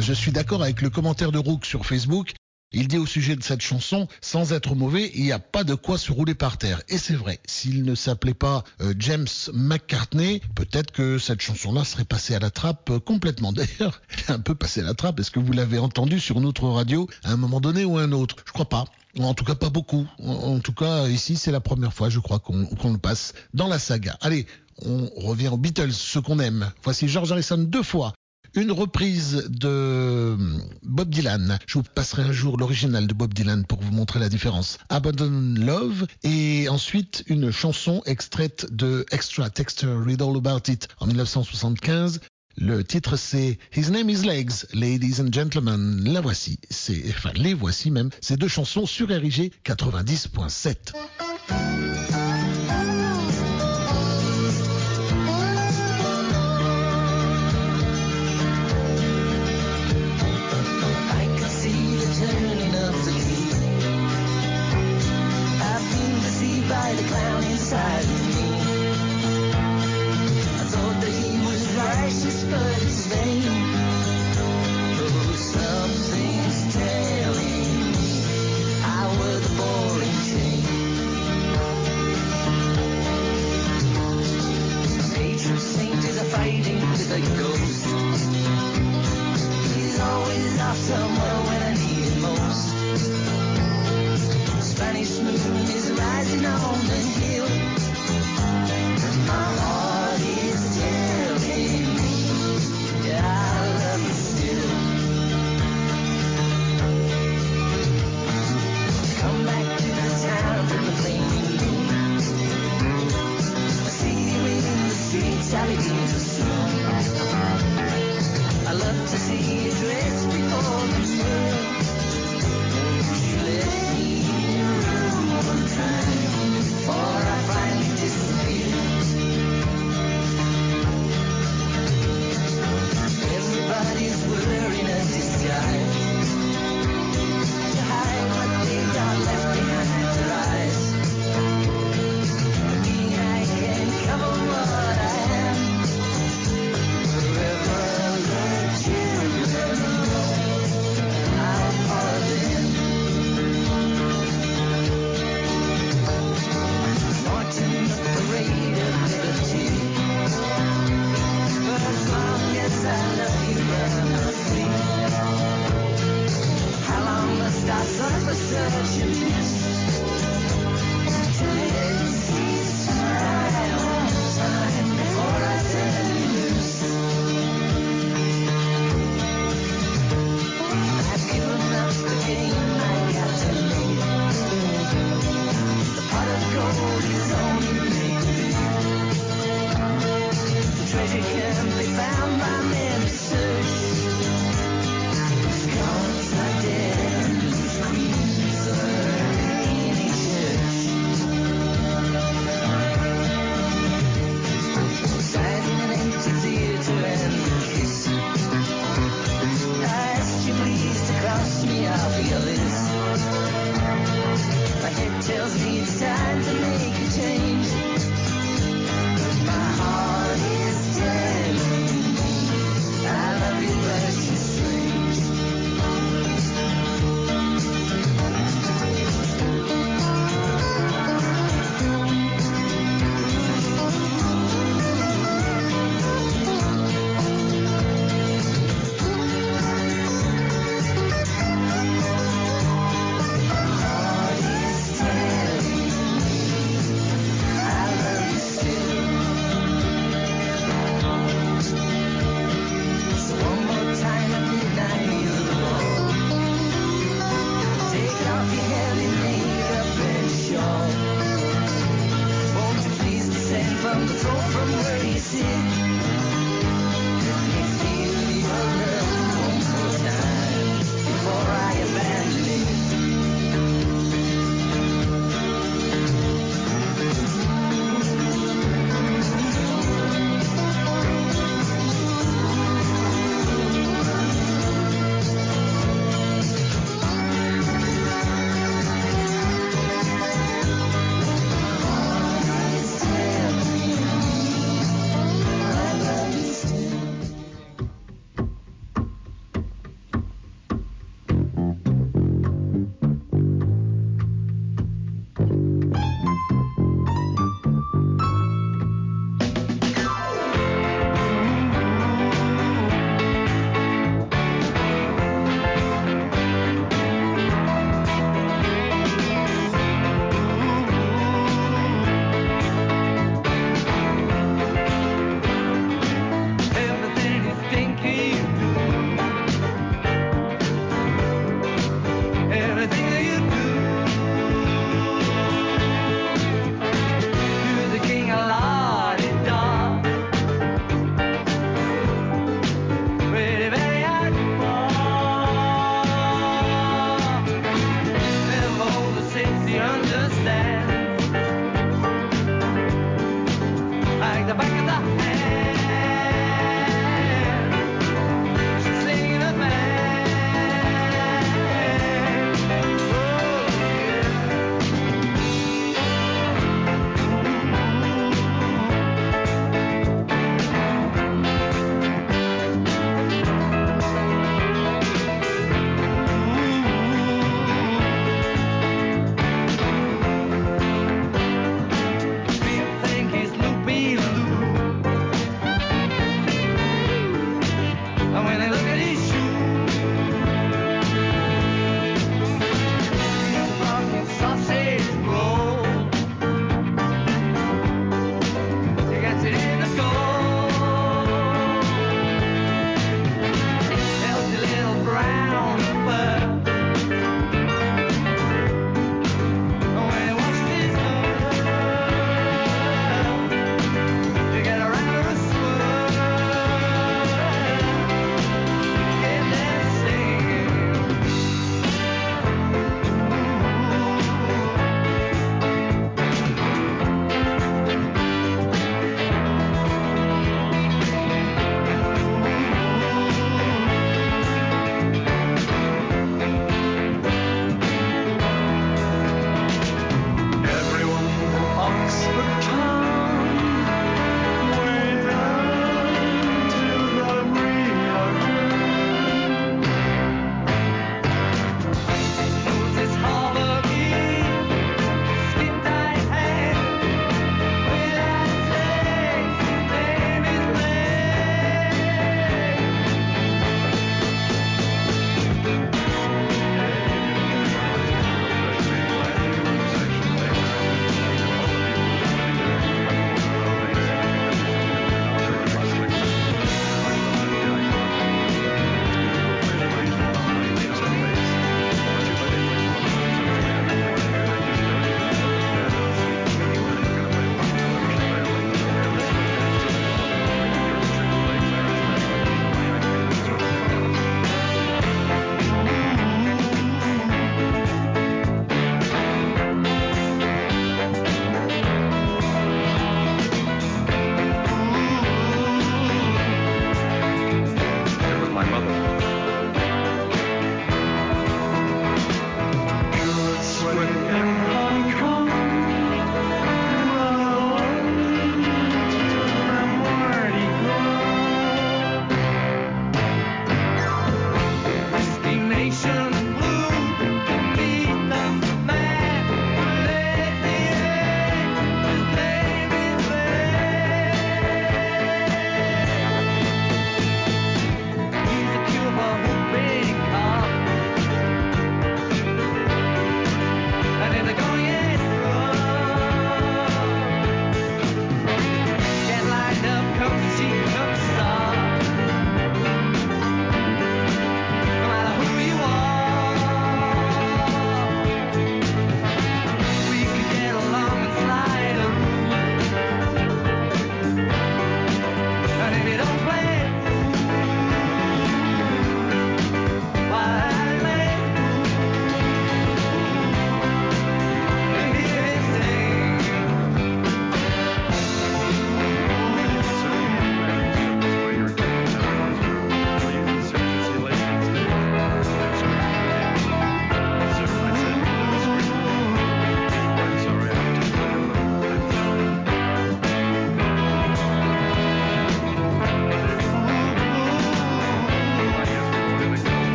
Je suis d'accord avec le commentaire de Rook sur Facebook. Il dit au sujet de cette chanson, sans être mauvais, il n'y a pas de quoi se rouler par terre. Et c'est vrai, s'il ne s'appelait pas euh, James McCartney, peut-être que cette chanson-là serait passée à la trappe euh, complètement. D'ailleurs, elle est un peu passée à la trappe. Est-ce que vous l'avez entendu sur notre radio à un moment donné ou un autre? Je crois pas. En tout cas, pas beaucoup. En, tout cas, ici, c'est la première fois, je crois, qu'on qu'on le passe dans la saga. Allez, on revient aux Beatles, ce qu'on aime. Voici George Harrison deux fois. Une reprise de Bob Dylan. Je vous passerai un jour l'original de Bob Dylan pour vous montrer la différence. Abandon Love et ensuite une chanson extraite de Extra Texture Read All About It en 1975. Le titre c'est His Name is Legs, Ladies and Gentlemen. La voici, c'est enfin les voici même. Ces deux chansons sur RIG 90.7.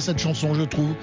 cette chanson, je trouve.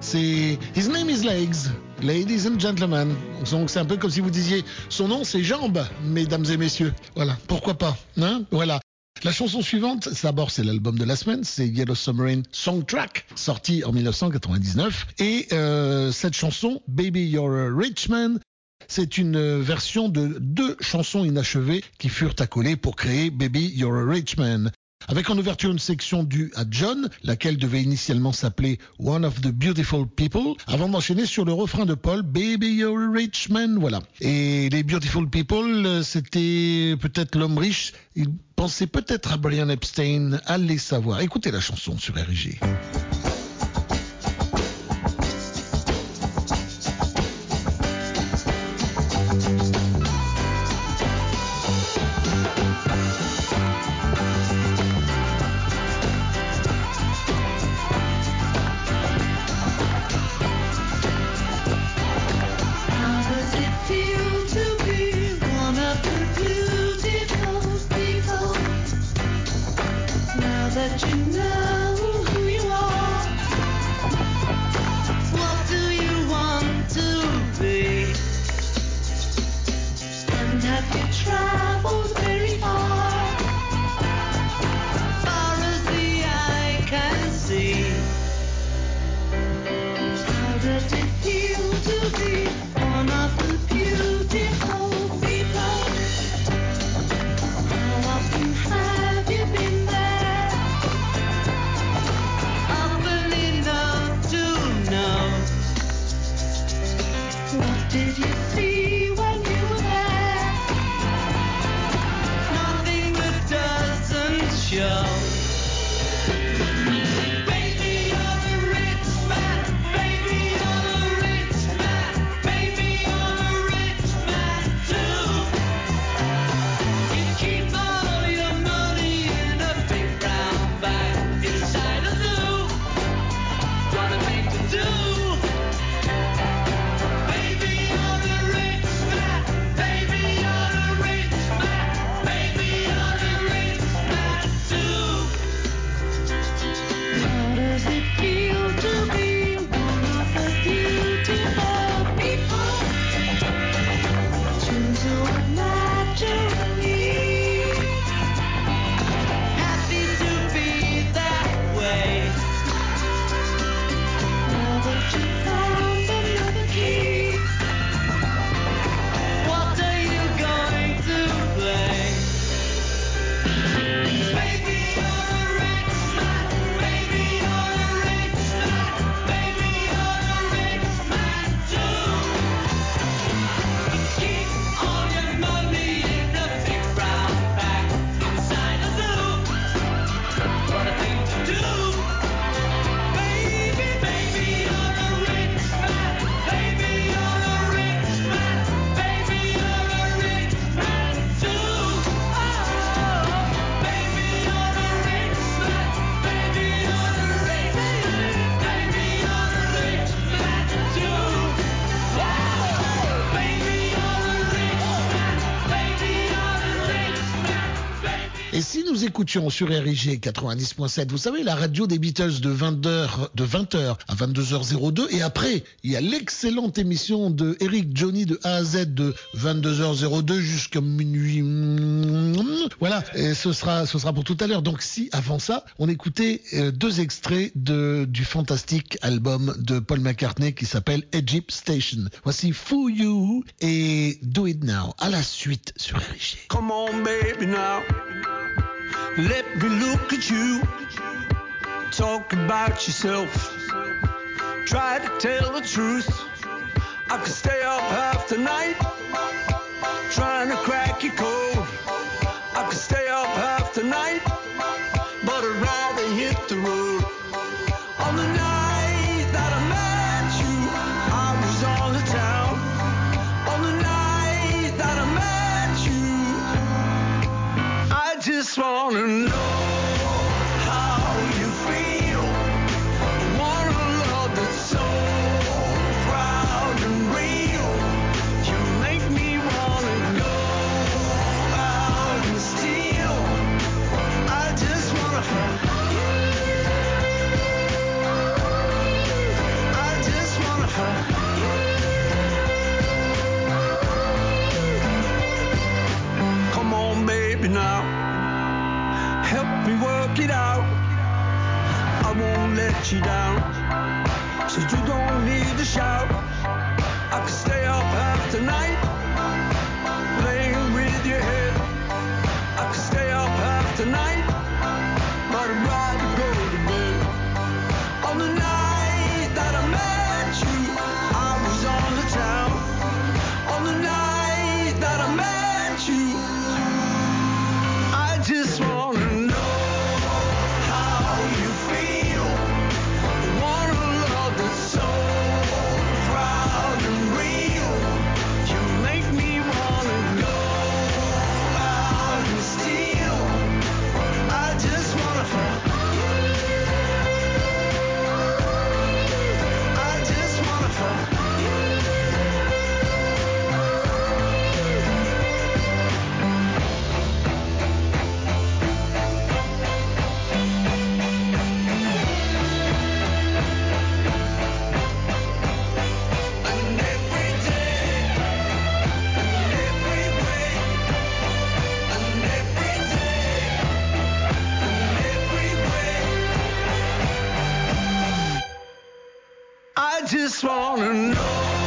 C'est His name is Legs, ladies and gentlemen. Donc c'est un peu comme si vous disiez son nom c'est Jambes, mesdames et messieurs. Voilà, pourquoi pas, hein? Voilà. La chanson suivante, d'abord c'est l'album de la semaine, c'est Yellow Submarine Songtrack, sorti en 1999. Et euh, cette chanson, Baby You're a Rich Man, c'est une version de deux chansons inachevées qui furent accolées pour créer Baby You're a Rich Man. Avec en ouverture une section due à John, laquelle devait initialement s'appeler One of the Beautiful People, avant d'enchaîner sur le refrain de Paul, Baby You're a Rich Man, voilà. Et les Beautiful People, euh, c'était peut-être l'homme riche, il pensait peut-être à Brian Epstein, allez savoir. Écoutez la chanson sur RG. Écoutions sur RIG 90.7, vous savez, la radio des Beatles de 20h, de 20h à 22h02, et après, il y a l'excellente émission de Eric Johnny de A à Z de 22h02 jusqu'à minuit. Voilà, et ce sera, ce sera pour tout à l'heure. Donc si, avant ça, on écoutait euh, deux extraits de, du fantastique album de Paul McCartney qui s'appelle Egypt Station. Voici Fool You et Do It Now, à la suite sur RIG. Let me look at you. Talk about yourself. Try to tell the truth. I could stay up half the night. work it out. I won't let you down. So you don't need to shout. just wanna know.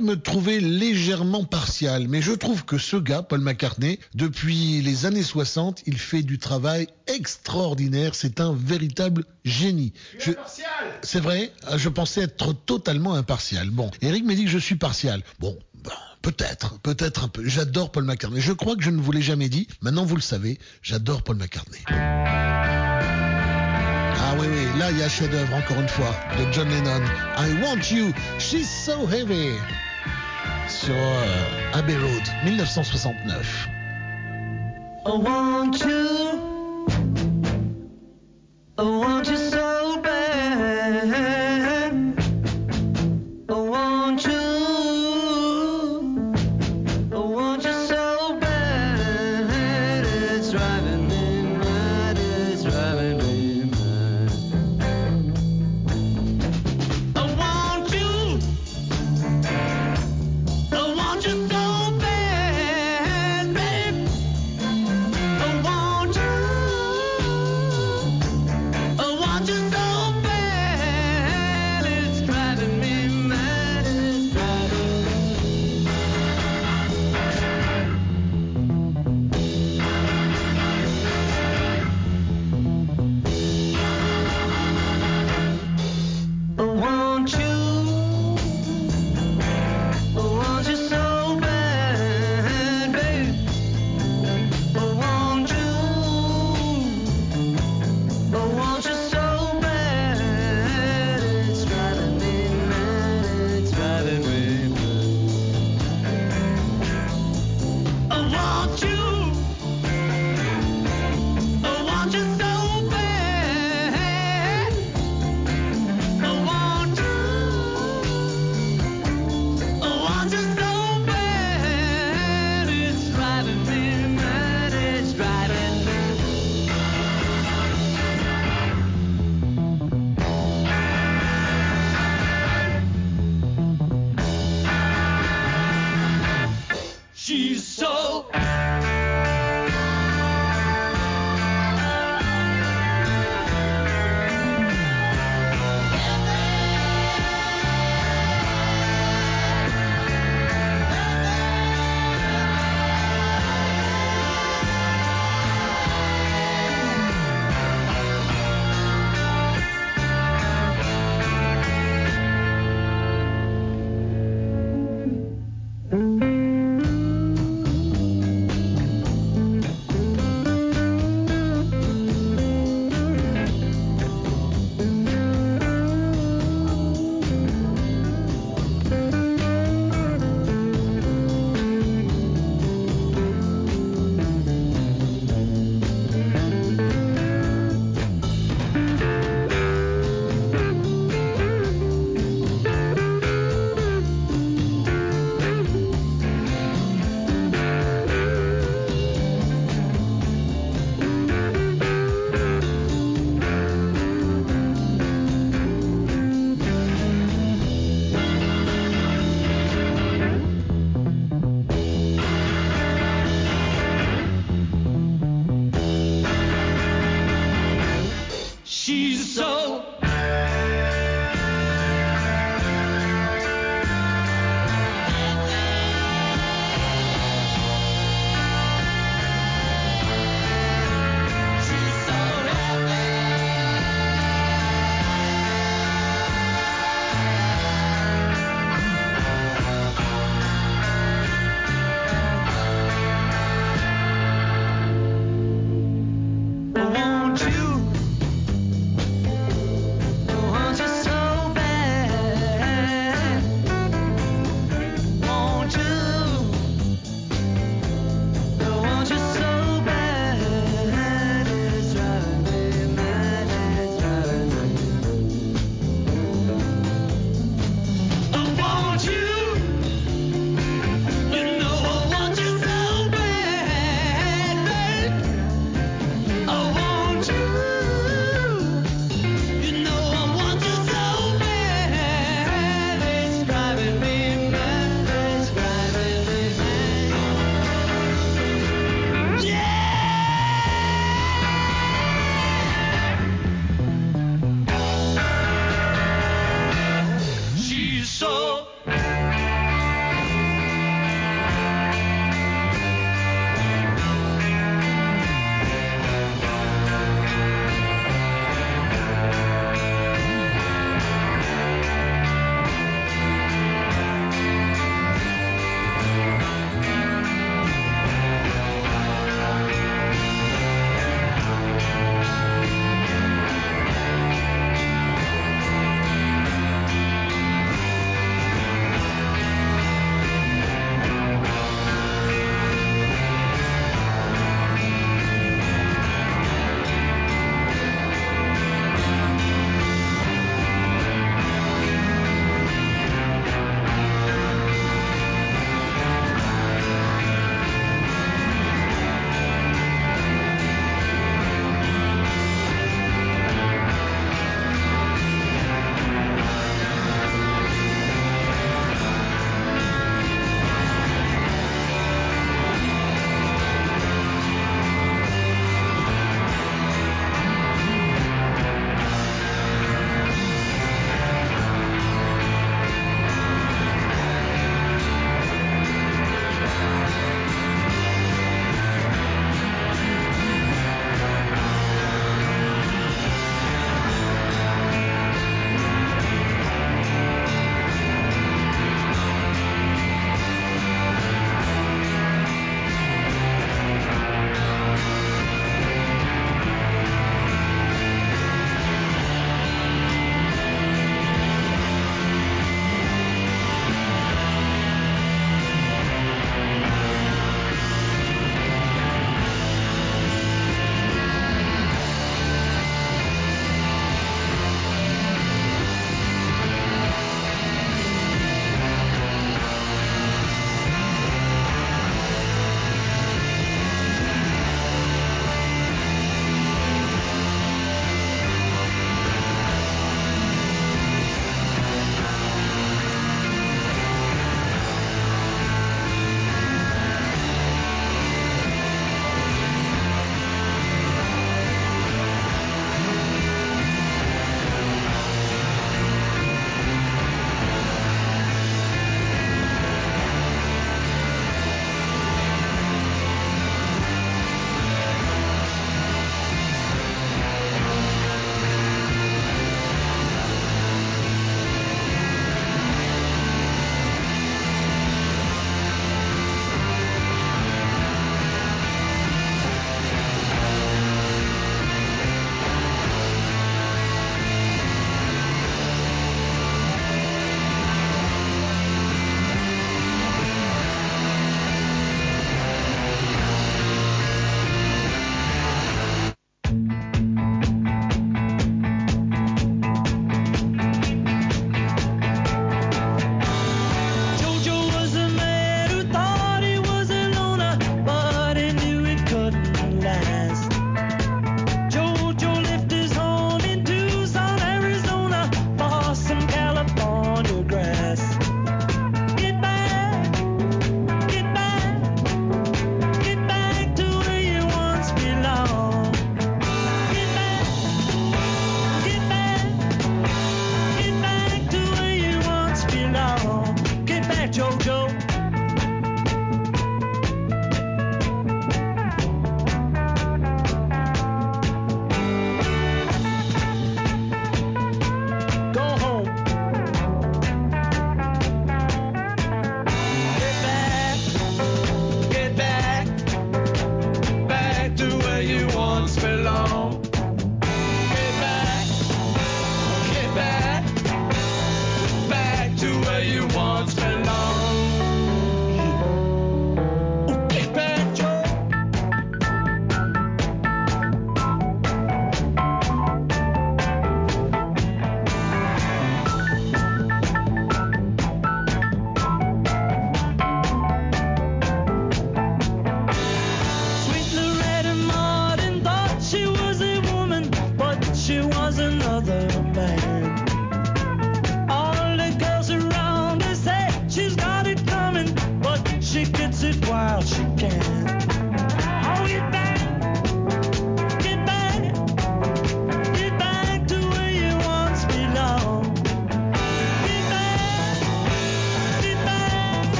Peut-être me trouver légèrement partial, mais je trouve que ce gars, Paul McCartney, depuis les années 60, il fait du travail extraordinaire. C'est un véritable génie. Je- C'est vrai, Ah, je pensais être totalement impartial. Bon, Eric me dit que je suis partial. Bon, ben, peut-être, peut-être un peu. J'adore Paul McCartney. Je crois que je ne vous l'ai jamais dit. Maintenant, vous le savez, j'adore Paul McCartney. Ah oui, oui, là, il y a chef-d'œuvre, encore une fois, de John Lennon. I Want You, She's So Heavy. Sur euh, Abbey Road, 1969. I want you? I want you so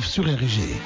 Sur RG.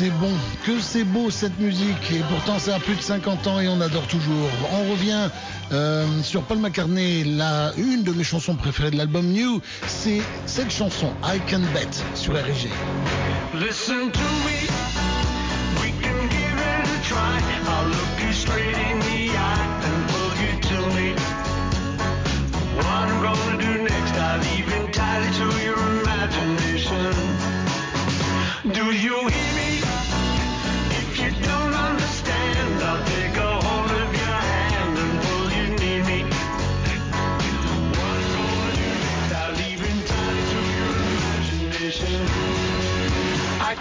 C'est bon, que c'est beau cette musique. Et pourtant, ça a plus de 50 ans et on adore toujours. On revient euh, sur Paul McCartney, la, une de mes chansons préférées de l'album New. C'est cette chanson, I Can Bet, sur RG. Listen to me, we can give it a try. I'll look you straight in the eye and you me. What I'm gonna do next, I leave entirely to your imagination. Do you hear?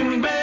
can bet,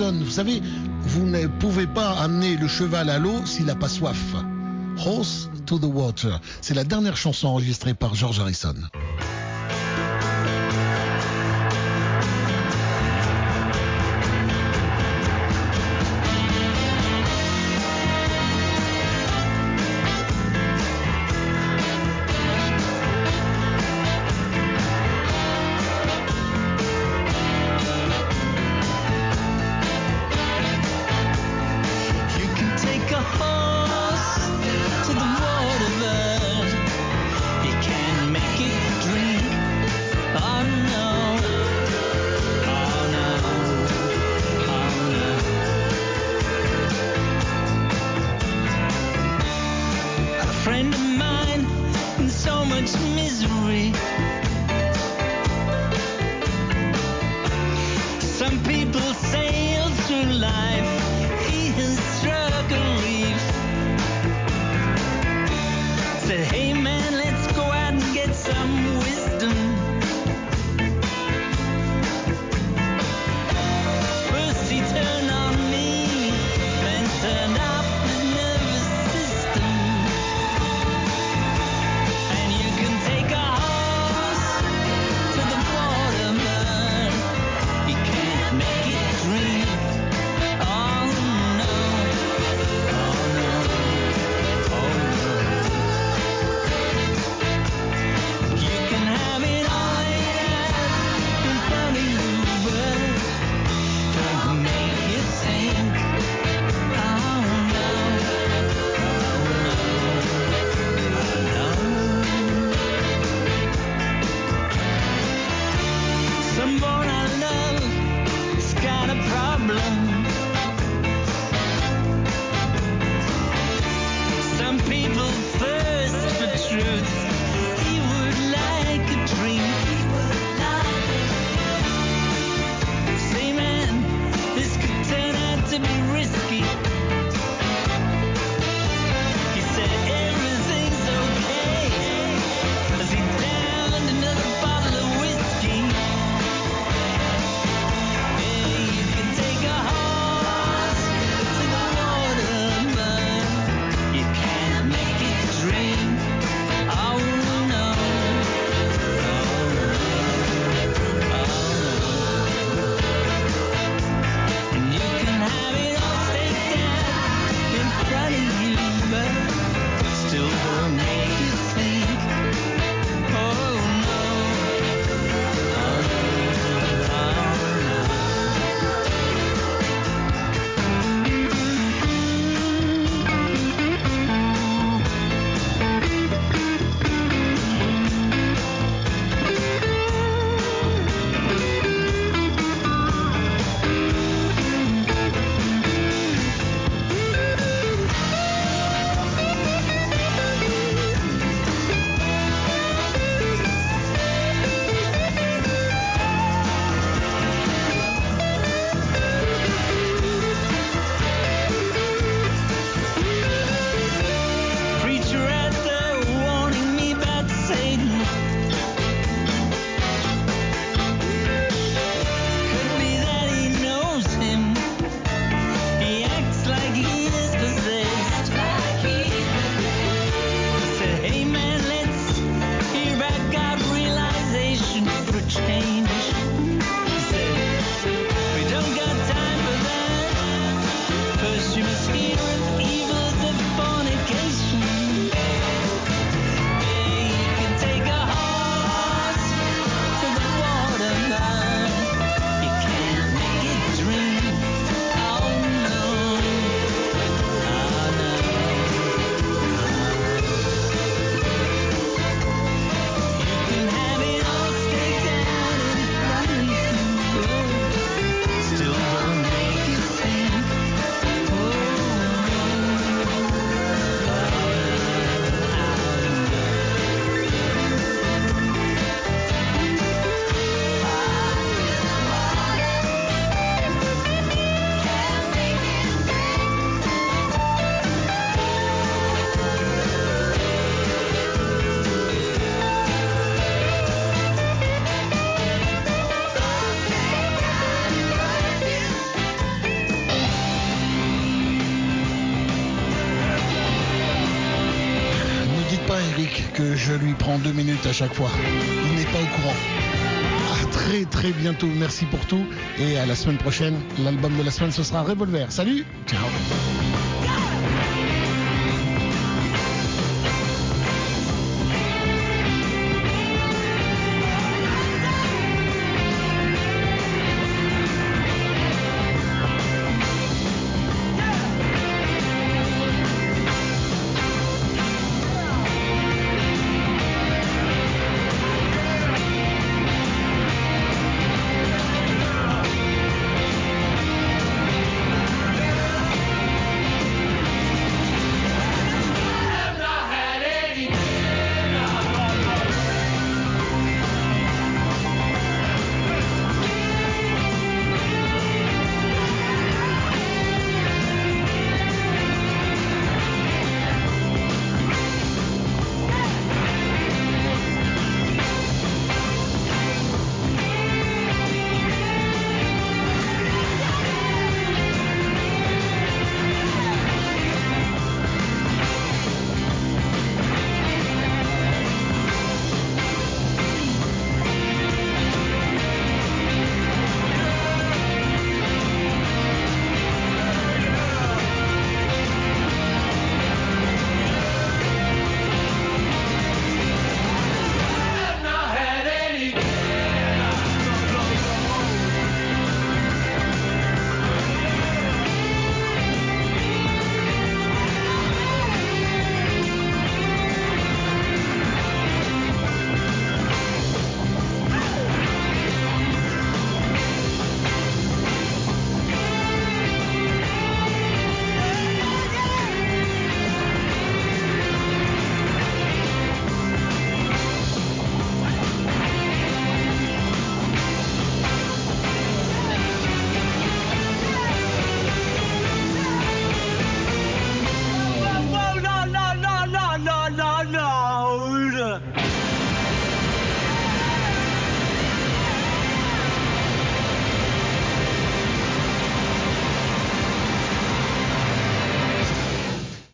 Vous savez, vous ne pouvez pas amener le cheval à l'eau s'il n'a pas soif. Horse to the Water. C'est la dernière chanson enregistrée par George Harrison. Prends deux minutes à chaque fois. Il n'est pas au courant. À très très bientôt. Merci pour tout. Et à la semaine prochaine. L'album de la semaine, ce sera Revolver. Salut. Ciao.